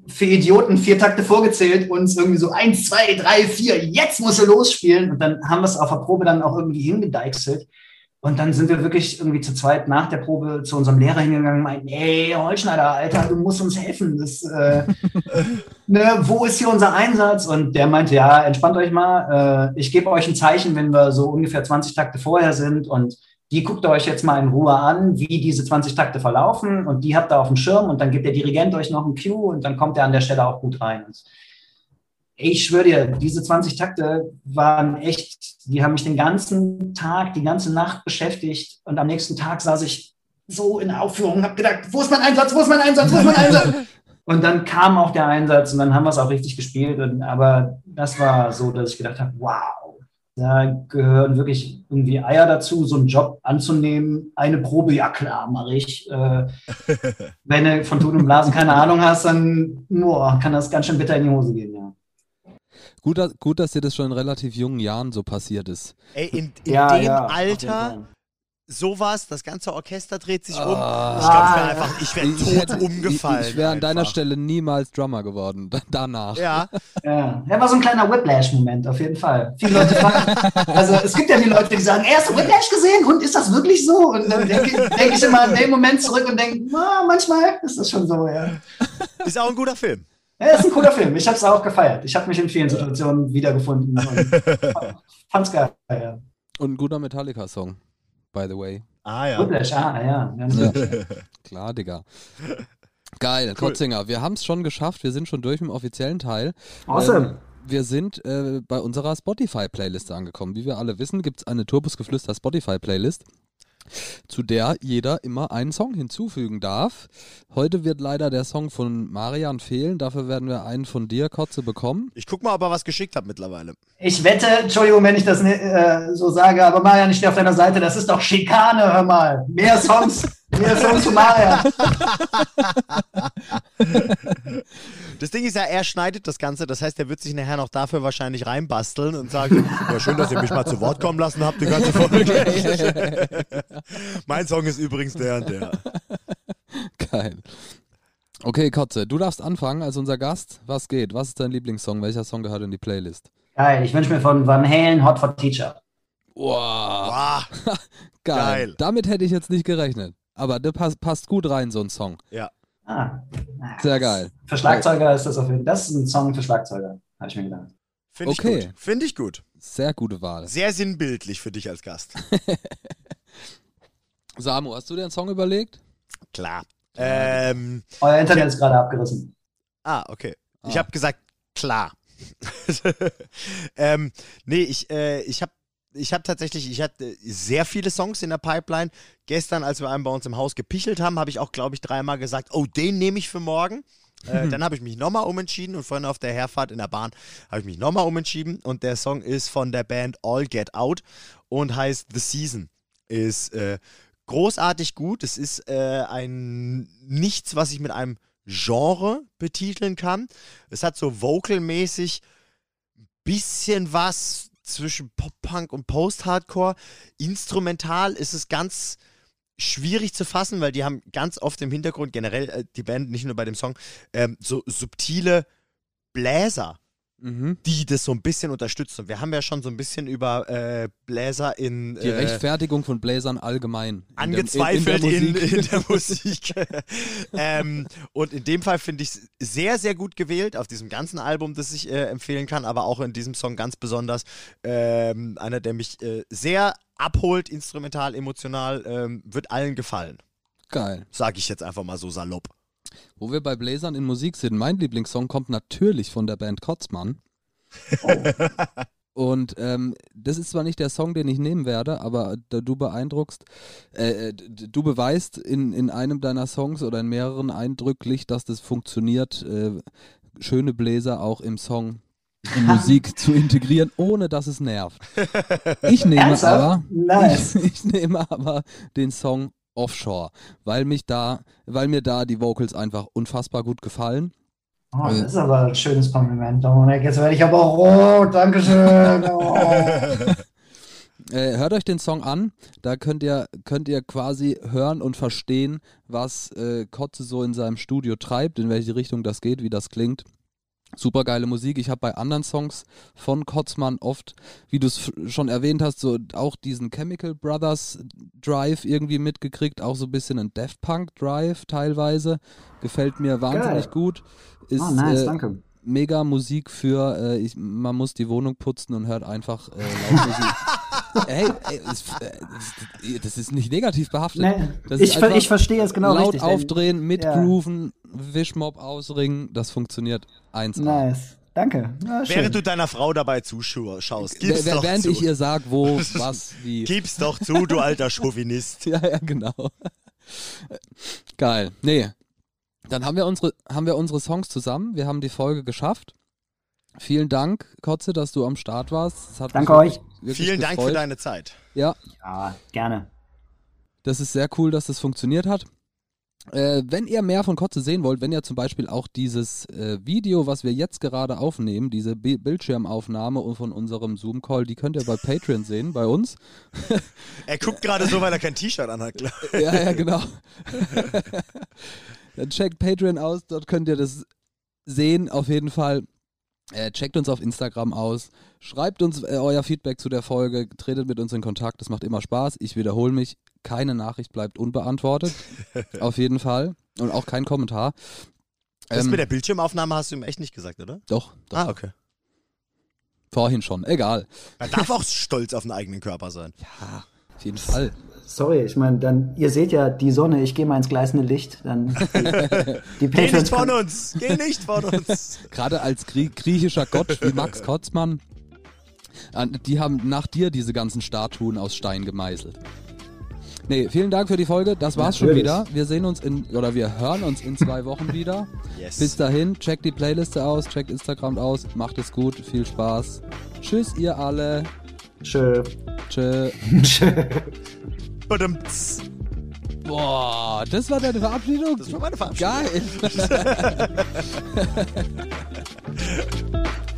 für Idioten vier Takte vorgezählt und irgendwie so eins, zwei, drei, vier, jetzt muss er losspielen. Und dann haben wir es auf der Probe dann auch irgendwie hingedeichselt. Und dann sind wir wirklich irgendwie zu zweit nach der Probe zu unserem Lehrer hingegangen und meinten, ey, Holschneider, Alter, du musst uns helfen. Das, äh, ne, wo ist hier unser Einsatz? Und der meinte, ja, entspannt euch mal. Äh, ich gebe euch ein Zeichen, wenn wir so ungefähr 20 Takte vorher sind. Und die guckt euch jetzt mal in Ruhe an, wie diese 20 Takte verlaufen. Und die habt ihr auf dem Schirm. Und dann gibt der Dirigent euch noch ein Cue und dann kommt er an der Stelle auch gut rein. Und ich schwöre dir, diese 20 Takte waren echt, die haben mich den ganzen Tag, die ganze Nacht beschäftigt. Und am nächsten Tag saß ich so in der Aufführung und habe gedacht, wo ist mein Einsatz, wo ist mein Einsatz, wo ist mein Einsatz? Und dann kam auch der Einsatz und dann haben wir es auch richtig gespielt. Und, aber das war so, dass ich gedacht habe, wow, da gehören wirklich irgendwie Eier dazu, so einen Job anzunehmen. Eine Probe, ja klar, mache ich. Äh, wenn du von Tun und Blasen keine Ahnung hast, dann boah, kann das ganz schön bitter in die Hose gehen, ja. Gut, dass- gut, dass dir das schon in relativ jungen Jahren so passiert ist. Ey, in, in Ja, dem ja, Alter, sowas, das ganze Orchester dreht sich um. Ah. Ich glaube, ich wäre einfach, ich wäre tot hätte- umgefallen. ich, ich wäre an deiner. Stelle niemals Drummer geworden. da- Danach. Ja, Ja, er war so ein kleiner Whiplash-Moment, auf jeden Fall. Viele Leute fragen, also es gibt ja die Leute, die sagen, er hast du Whiplash gesehen und ist das wirklich so? Und dann denke denk ich immer an den Moment zurück und denke, "Ah, manchmal ist das schon so, ja. ist auch ein guter Film. Ja, ist ein cooler Film. Ich habe es auch gefeiert. Ich habe mich in vielen Situationen wiedergefunden und fand's geil. Ja. Und ein guter Metallica-Song, by the way. Ah ja. Whiplash, ah, ja. ja. Klar, Digga. Geil, Kotzinger, wir haben es schon geschafft. Wir sind schon durch mit dem offiziellen Teil. Awesome. Ähm, wir sind äh, bei unserer Spotify-Playliste angekommen. Wie wir alle wissen, gibt es eine Turbusgeflüster Spotify-Playlist, zu der jeder immer einen Song hinzufügen darf. Heute wird leider der Song von Marian fehlen. Dafür werden wir einen von dir, Kotze, bekommen. Ich guck mal, ob er was geschickt hat mittlerweile. Ich wette, Entschuldigung, wenn ich das äh, so sage, aber Marian, ich stehe auf deiner Seite, das ist doch Schikane, hör mal. Mehr Songs, Songs zu Marian. Das Ding ist ja, er schneidet das Ganze, das heißt, er wird sich nachher noch dafür wahrscheinlich reinbasteln und sagen, ja schön, dass ihr mich mal zu Wort kommen lassen habt, die ganze Folge. mein Song ist übrigens der und der. Geil. Okay, Kotze, du darfst anfangen als unser Gast. Was geht? Was ist dein Lieblingssong? Welcher Song gehört in die Playlist? Geil, ich wünsche mir von Van Halen Hot for Teacher. Wow, Wow. geil. geil. Damit hätte ich jetzt nicht gerechnet. Aber der passt, passt gut rein, so ein Song. Ja. Ah, Sehr geil. Für Schlagzeuger ist das auf jeden Fall. Das ist ein Song für Schlagzeuger, habe ich mir gedacht. Finde ich Okay. gut. Finde ich gut. Sehr gute Wahl. Sehr sinnbildlich für dich als Gast. Samu, hast du dir einen Song überlegt? Klar. Ähm, Euer Internet ist gerade abgerissen. ah, okay. Ich Ah. habe gesagt, klar. ähm, nee, ich, äh, ich habe ich hab tatsächlich, ich hatte sehr viele Songs in der Pipeline. Gestern, als wir einen bei uns im Haus gepichelt haben, habe ich auch, glaube ich, dreimal gesagt, oh, den nehme ich für morgen. Äh, dann habe ich mich nochmal umentschieden und vorhin auf der Herfahrt in der Bahn habe ich mich nochmal umentschieden und der Song ist von der Band All Get Out und heißt The Season. Ist äh, großartig gut. Es ist äh, ein nichts, was ich mit einem Genre betiteln kann. Es hat so vocalmäßig ein bisschen was zwischen Pop-Punk und Post-Hardcore. Instrumental ist es ganz schwierig zu fassen, weil die haben ganz oft im Hintergrund, generell äh, die Band, nicht nur bei dem Song, ähm, so subtile Bläser Mhm. die das so ein bisschen unterstützen. Und wir haben ja schon so ein bisschen über äh, Bläser in Die äh, Rechtfertigung von Bläsern allgemein. in der- angezweifelt in, in, in, der Musik. in der Musik. ähm, und in dem Fall finde ich es sehr, sehr gut gewählt auf diesem ganzen Album, das ich äh, empfehlen kann, aber auch in diesem Song ganz besonders. Ähm, einer, der mich äh, sehr abholt, instrumental, emotional, ähm, wird allen gefallen. Geil. Sage ich jetzt einfach mal so salopp. Wo wir bei Bläsern in Musik sind, mein Lieblingssong kommt natürlich von der Band Kotzmann. Und ähm, das ist zwar nicht der Song, den ich nehmen werde, aber da du beeindruckst, äh, d- du beweist in, in einem deiner Songs oder in mehreren eindrücklich, dass das funktioniert, äh, schöne Bläser auch im Song in Musik zu integrieren, ohne dass es nervt. Ich nehme aber, Nice. ich, ich nehme aber den Song Offshore, weil mich da, weil mir da die Vocals einfach unfassbar gut gefallen. Oh, das ist aber ein schönes Kompliment, Dominik. Jetzt werde ich aber rot. Dankeschön. Oh. Äh, hört euch den Song an, da könnt ihr, könnt ihr quasi hören und verstehen, was äh, Kotze so in seinem Studio treibt, in welche Richtung das geht, wie das klingt. Super geile Musik. Ich habe bei anderen Songs von Kotzmann oft, wie du es schon erwähnt hast, so auch diesen Chemical Brothers Drive irgendwie mitgekriegt, auch so ein bisschen ein Daft Punk Drive teilweise. Gefällt mir wahnsinnig Geil. gut. Ist Oh, nice, äh, danke. mega Musik für, äh, ich, man muss die Wohnung putzen und hört einfach äh, laut Musik. Ey, ey das, äh, das ist nicht negativ behaftet. Nee, ich, ver ich verstehe es genau laut richtig. aufdrehen, mit Ja. Wischmob ausringen, das funktioniert 1 Nice. Danke. Ja, schön. Während du deiner Frau dabei zuschaust, gib's doch Während zu. ich ihr sag, wo, was, wie. Gib's doch zu, du alter Chauvinist. Ja, ja, genau. Geil. Nee. Dann haben wir unsere, haben wir unsere Songs zusammen. Wir haben die Folge geschafft. Vielen Dank, Kotze, dass du am Start warst. Danke euch. Vielen Dank gefreut. für deine Zeit. Ja, Ja, gerne. das ist sehr cool, dass das funktioniert hat. Äh, wenn ihr mehr von Kotze sehen wollt, wenn ihr zum Beispiel auch dieses äh, Video, was wir jetzt gerade aufnehmen, diese Bi Bildschirmaufnahme und von unserem Zoom-Call, die könnt ihr bei Patreon sehen, bei uns. Er guckt gerade so, weil er kein T-Shirt anhat. klar. Ja, ja, genau. Dann checkt Patreon aus, dort könnt ihr das sehen, auf jeden Fall. Äh, checkt uns auf Instagram aus, schreibt uns äh, euer Feedback zu der Folge, tretet mit uns in Kontakt, das macht immer Spaß. Ich wiederhole mich, keine Nachricht bleibt unbeantwortet, auf jeden Fall. Und auch kein Kommentar. Das Ähm, mit der Bildschirmaufnahme hast du ihm echt nicht gesagt, oder? doch, doch, Ah, okay. vorhin schon, egal. Er darf auch stolz auf den eigenen Körper sein. Ja, auf jeden Fall. Sorry, ich meine, dann, ihr seht ja die Sonne, ich gehe mal ins gleißende Licht. Dann die, die Geh nicht von uns! Geh nicht von uns! Gerade als Grie griechischer Gott wie Max Kotzmann, an- die haben nach dir diese ganzen Statuen aus Stein gemeißelt. Nee, vielen Dank für die Folge. Das war's schon Natürlich. wieder. Wir sehen uns in, oder wir hören uns in zwei Wochen wieder. Yes. Bis dahin, checkt die Playliste aus, checkt Instagram aus, macht es gut, viel Spaß. Tschüss, ihr alle. Tschö. Tschö. Tschö. Boah, das war deine Verabschiedung? Das war meine Verabschiedung. Geil.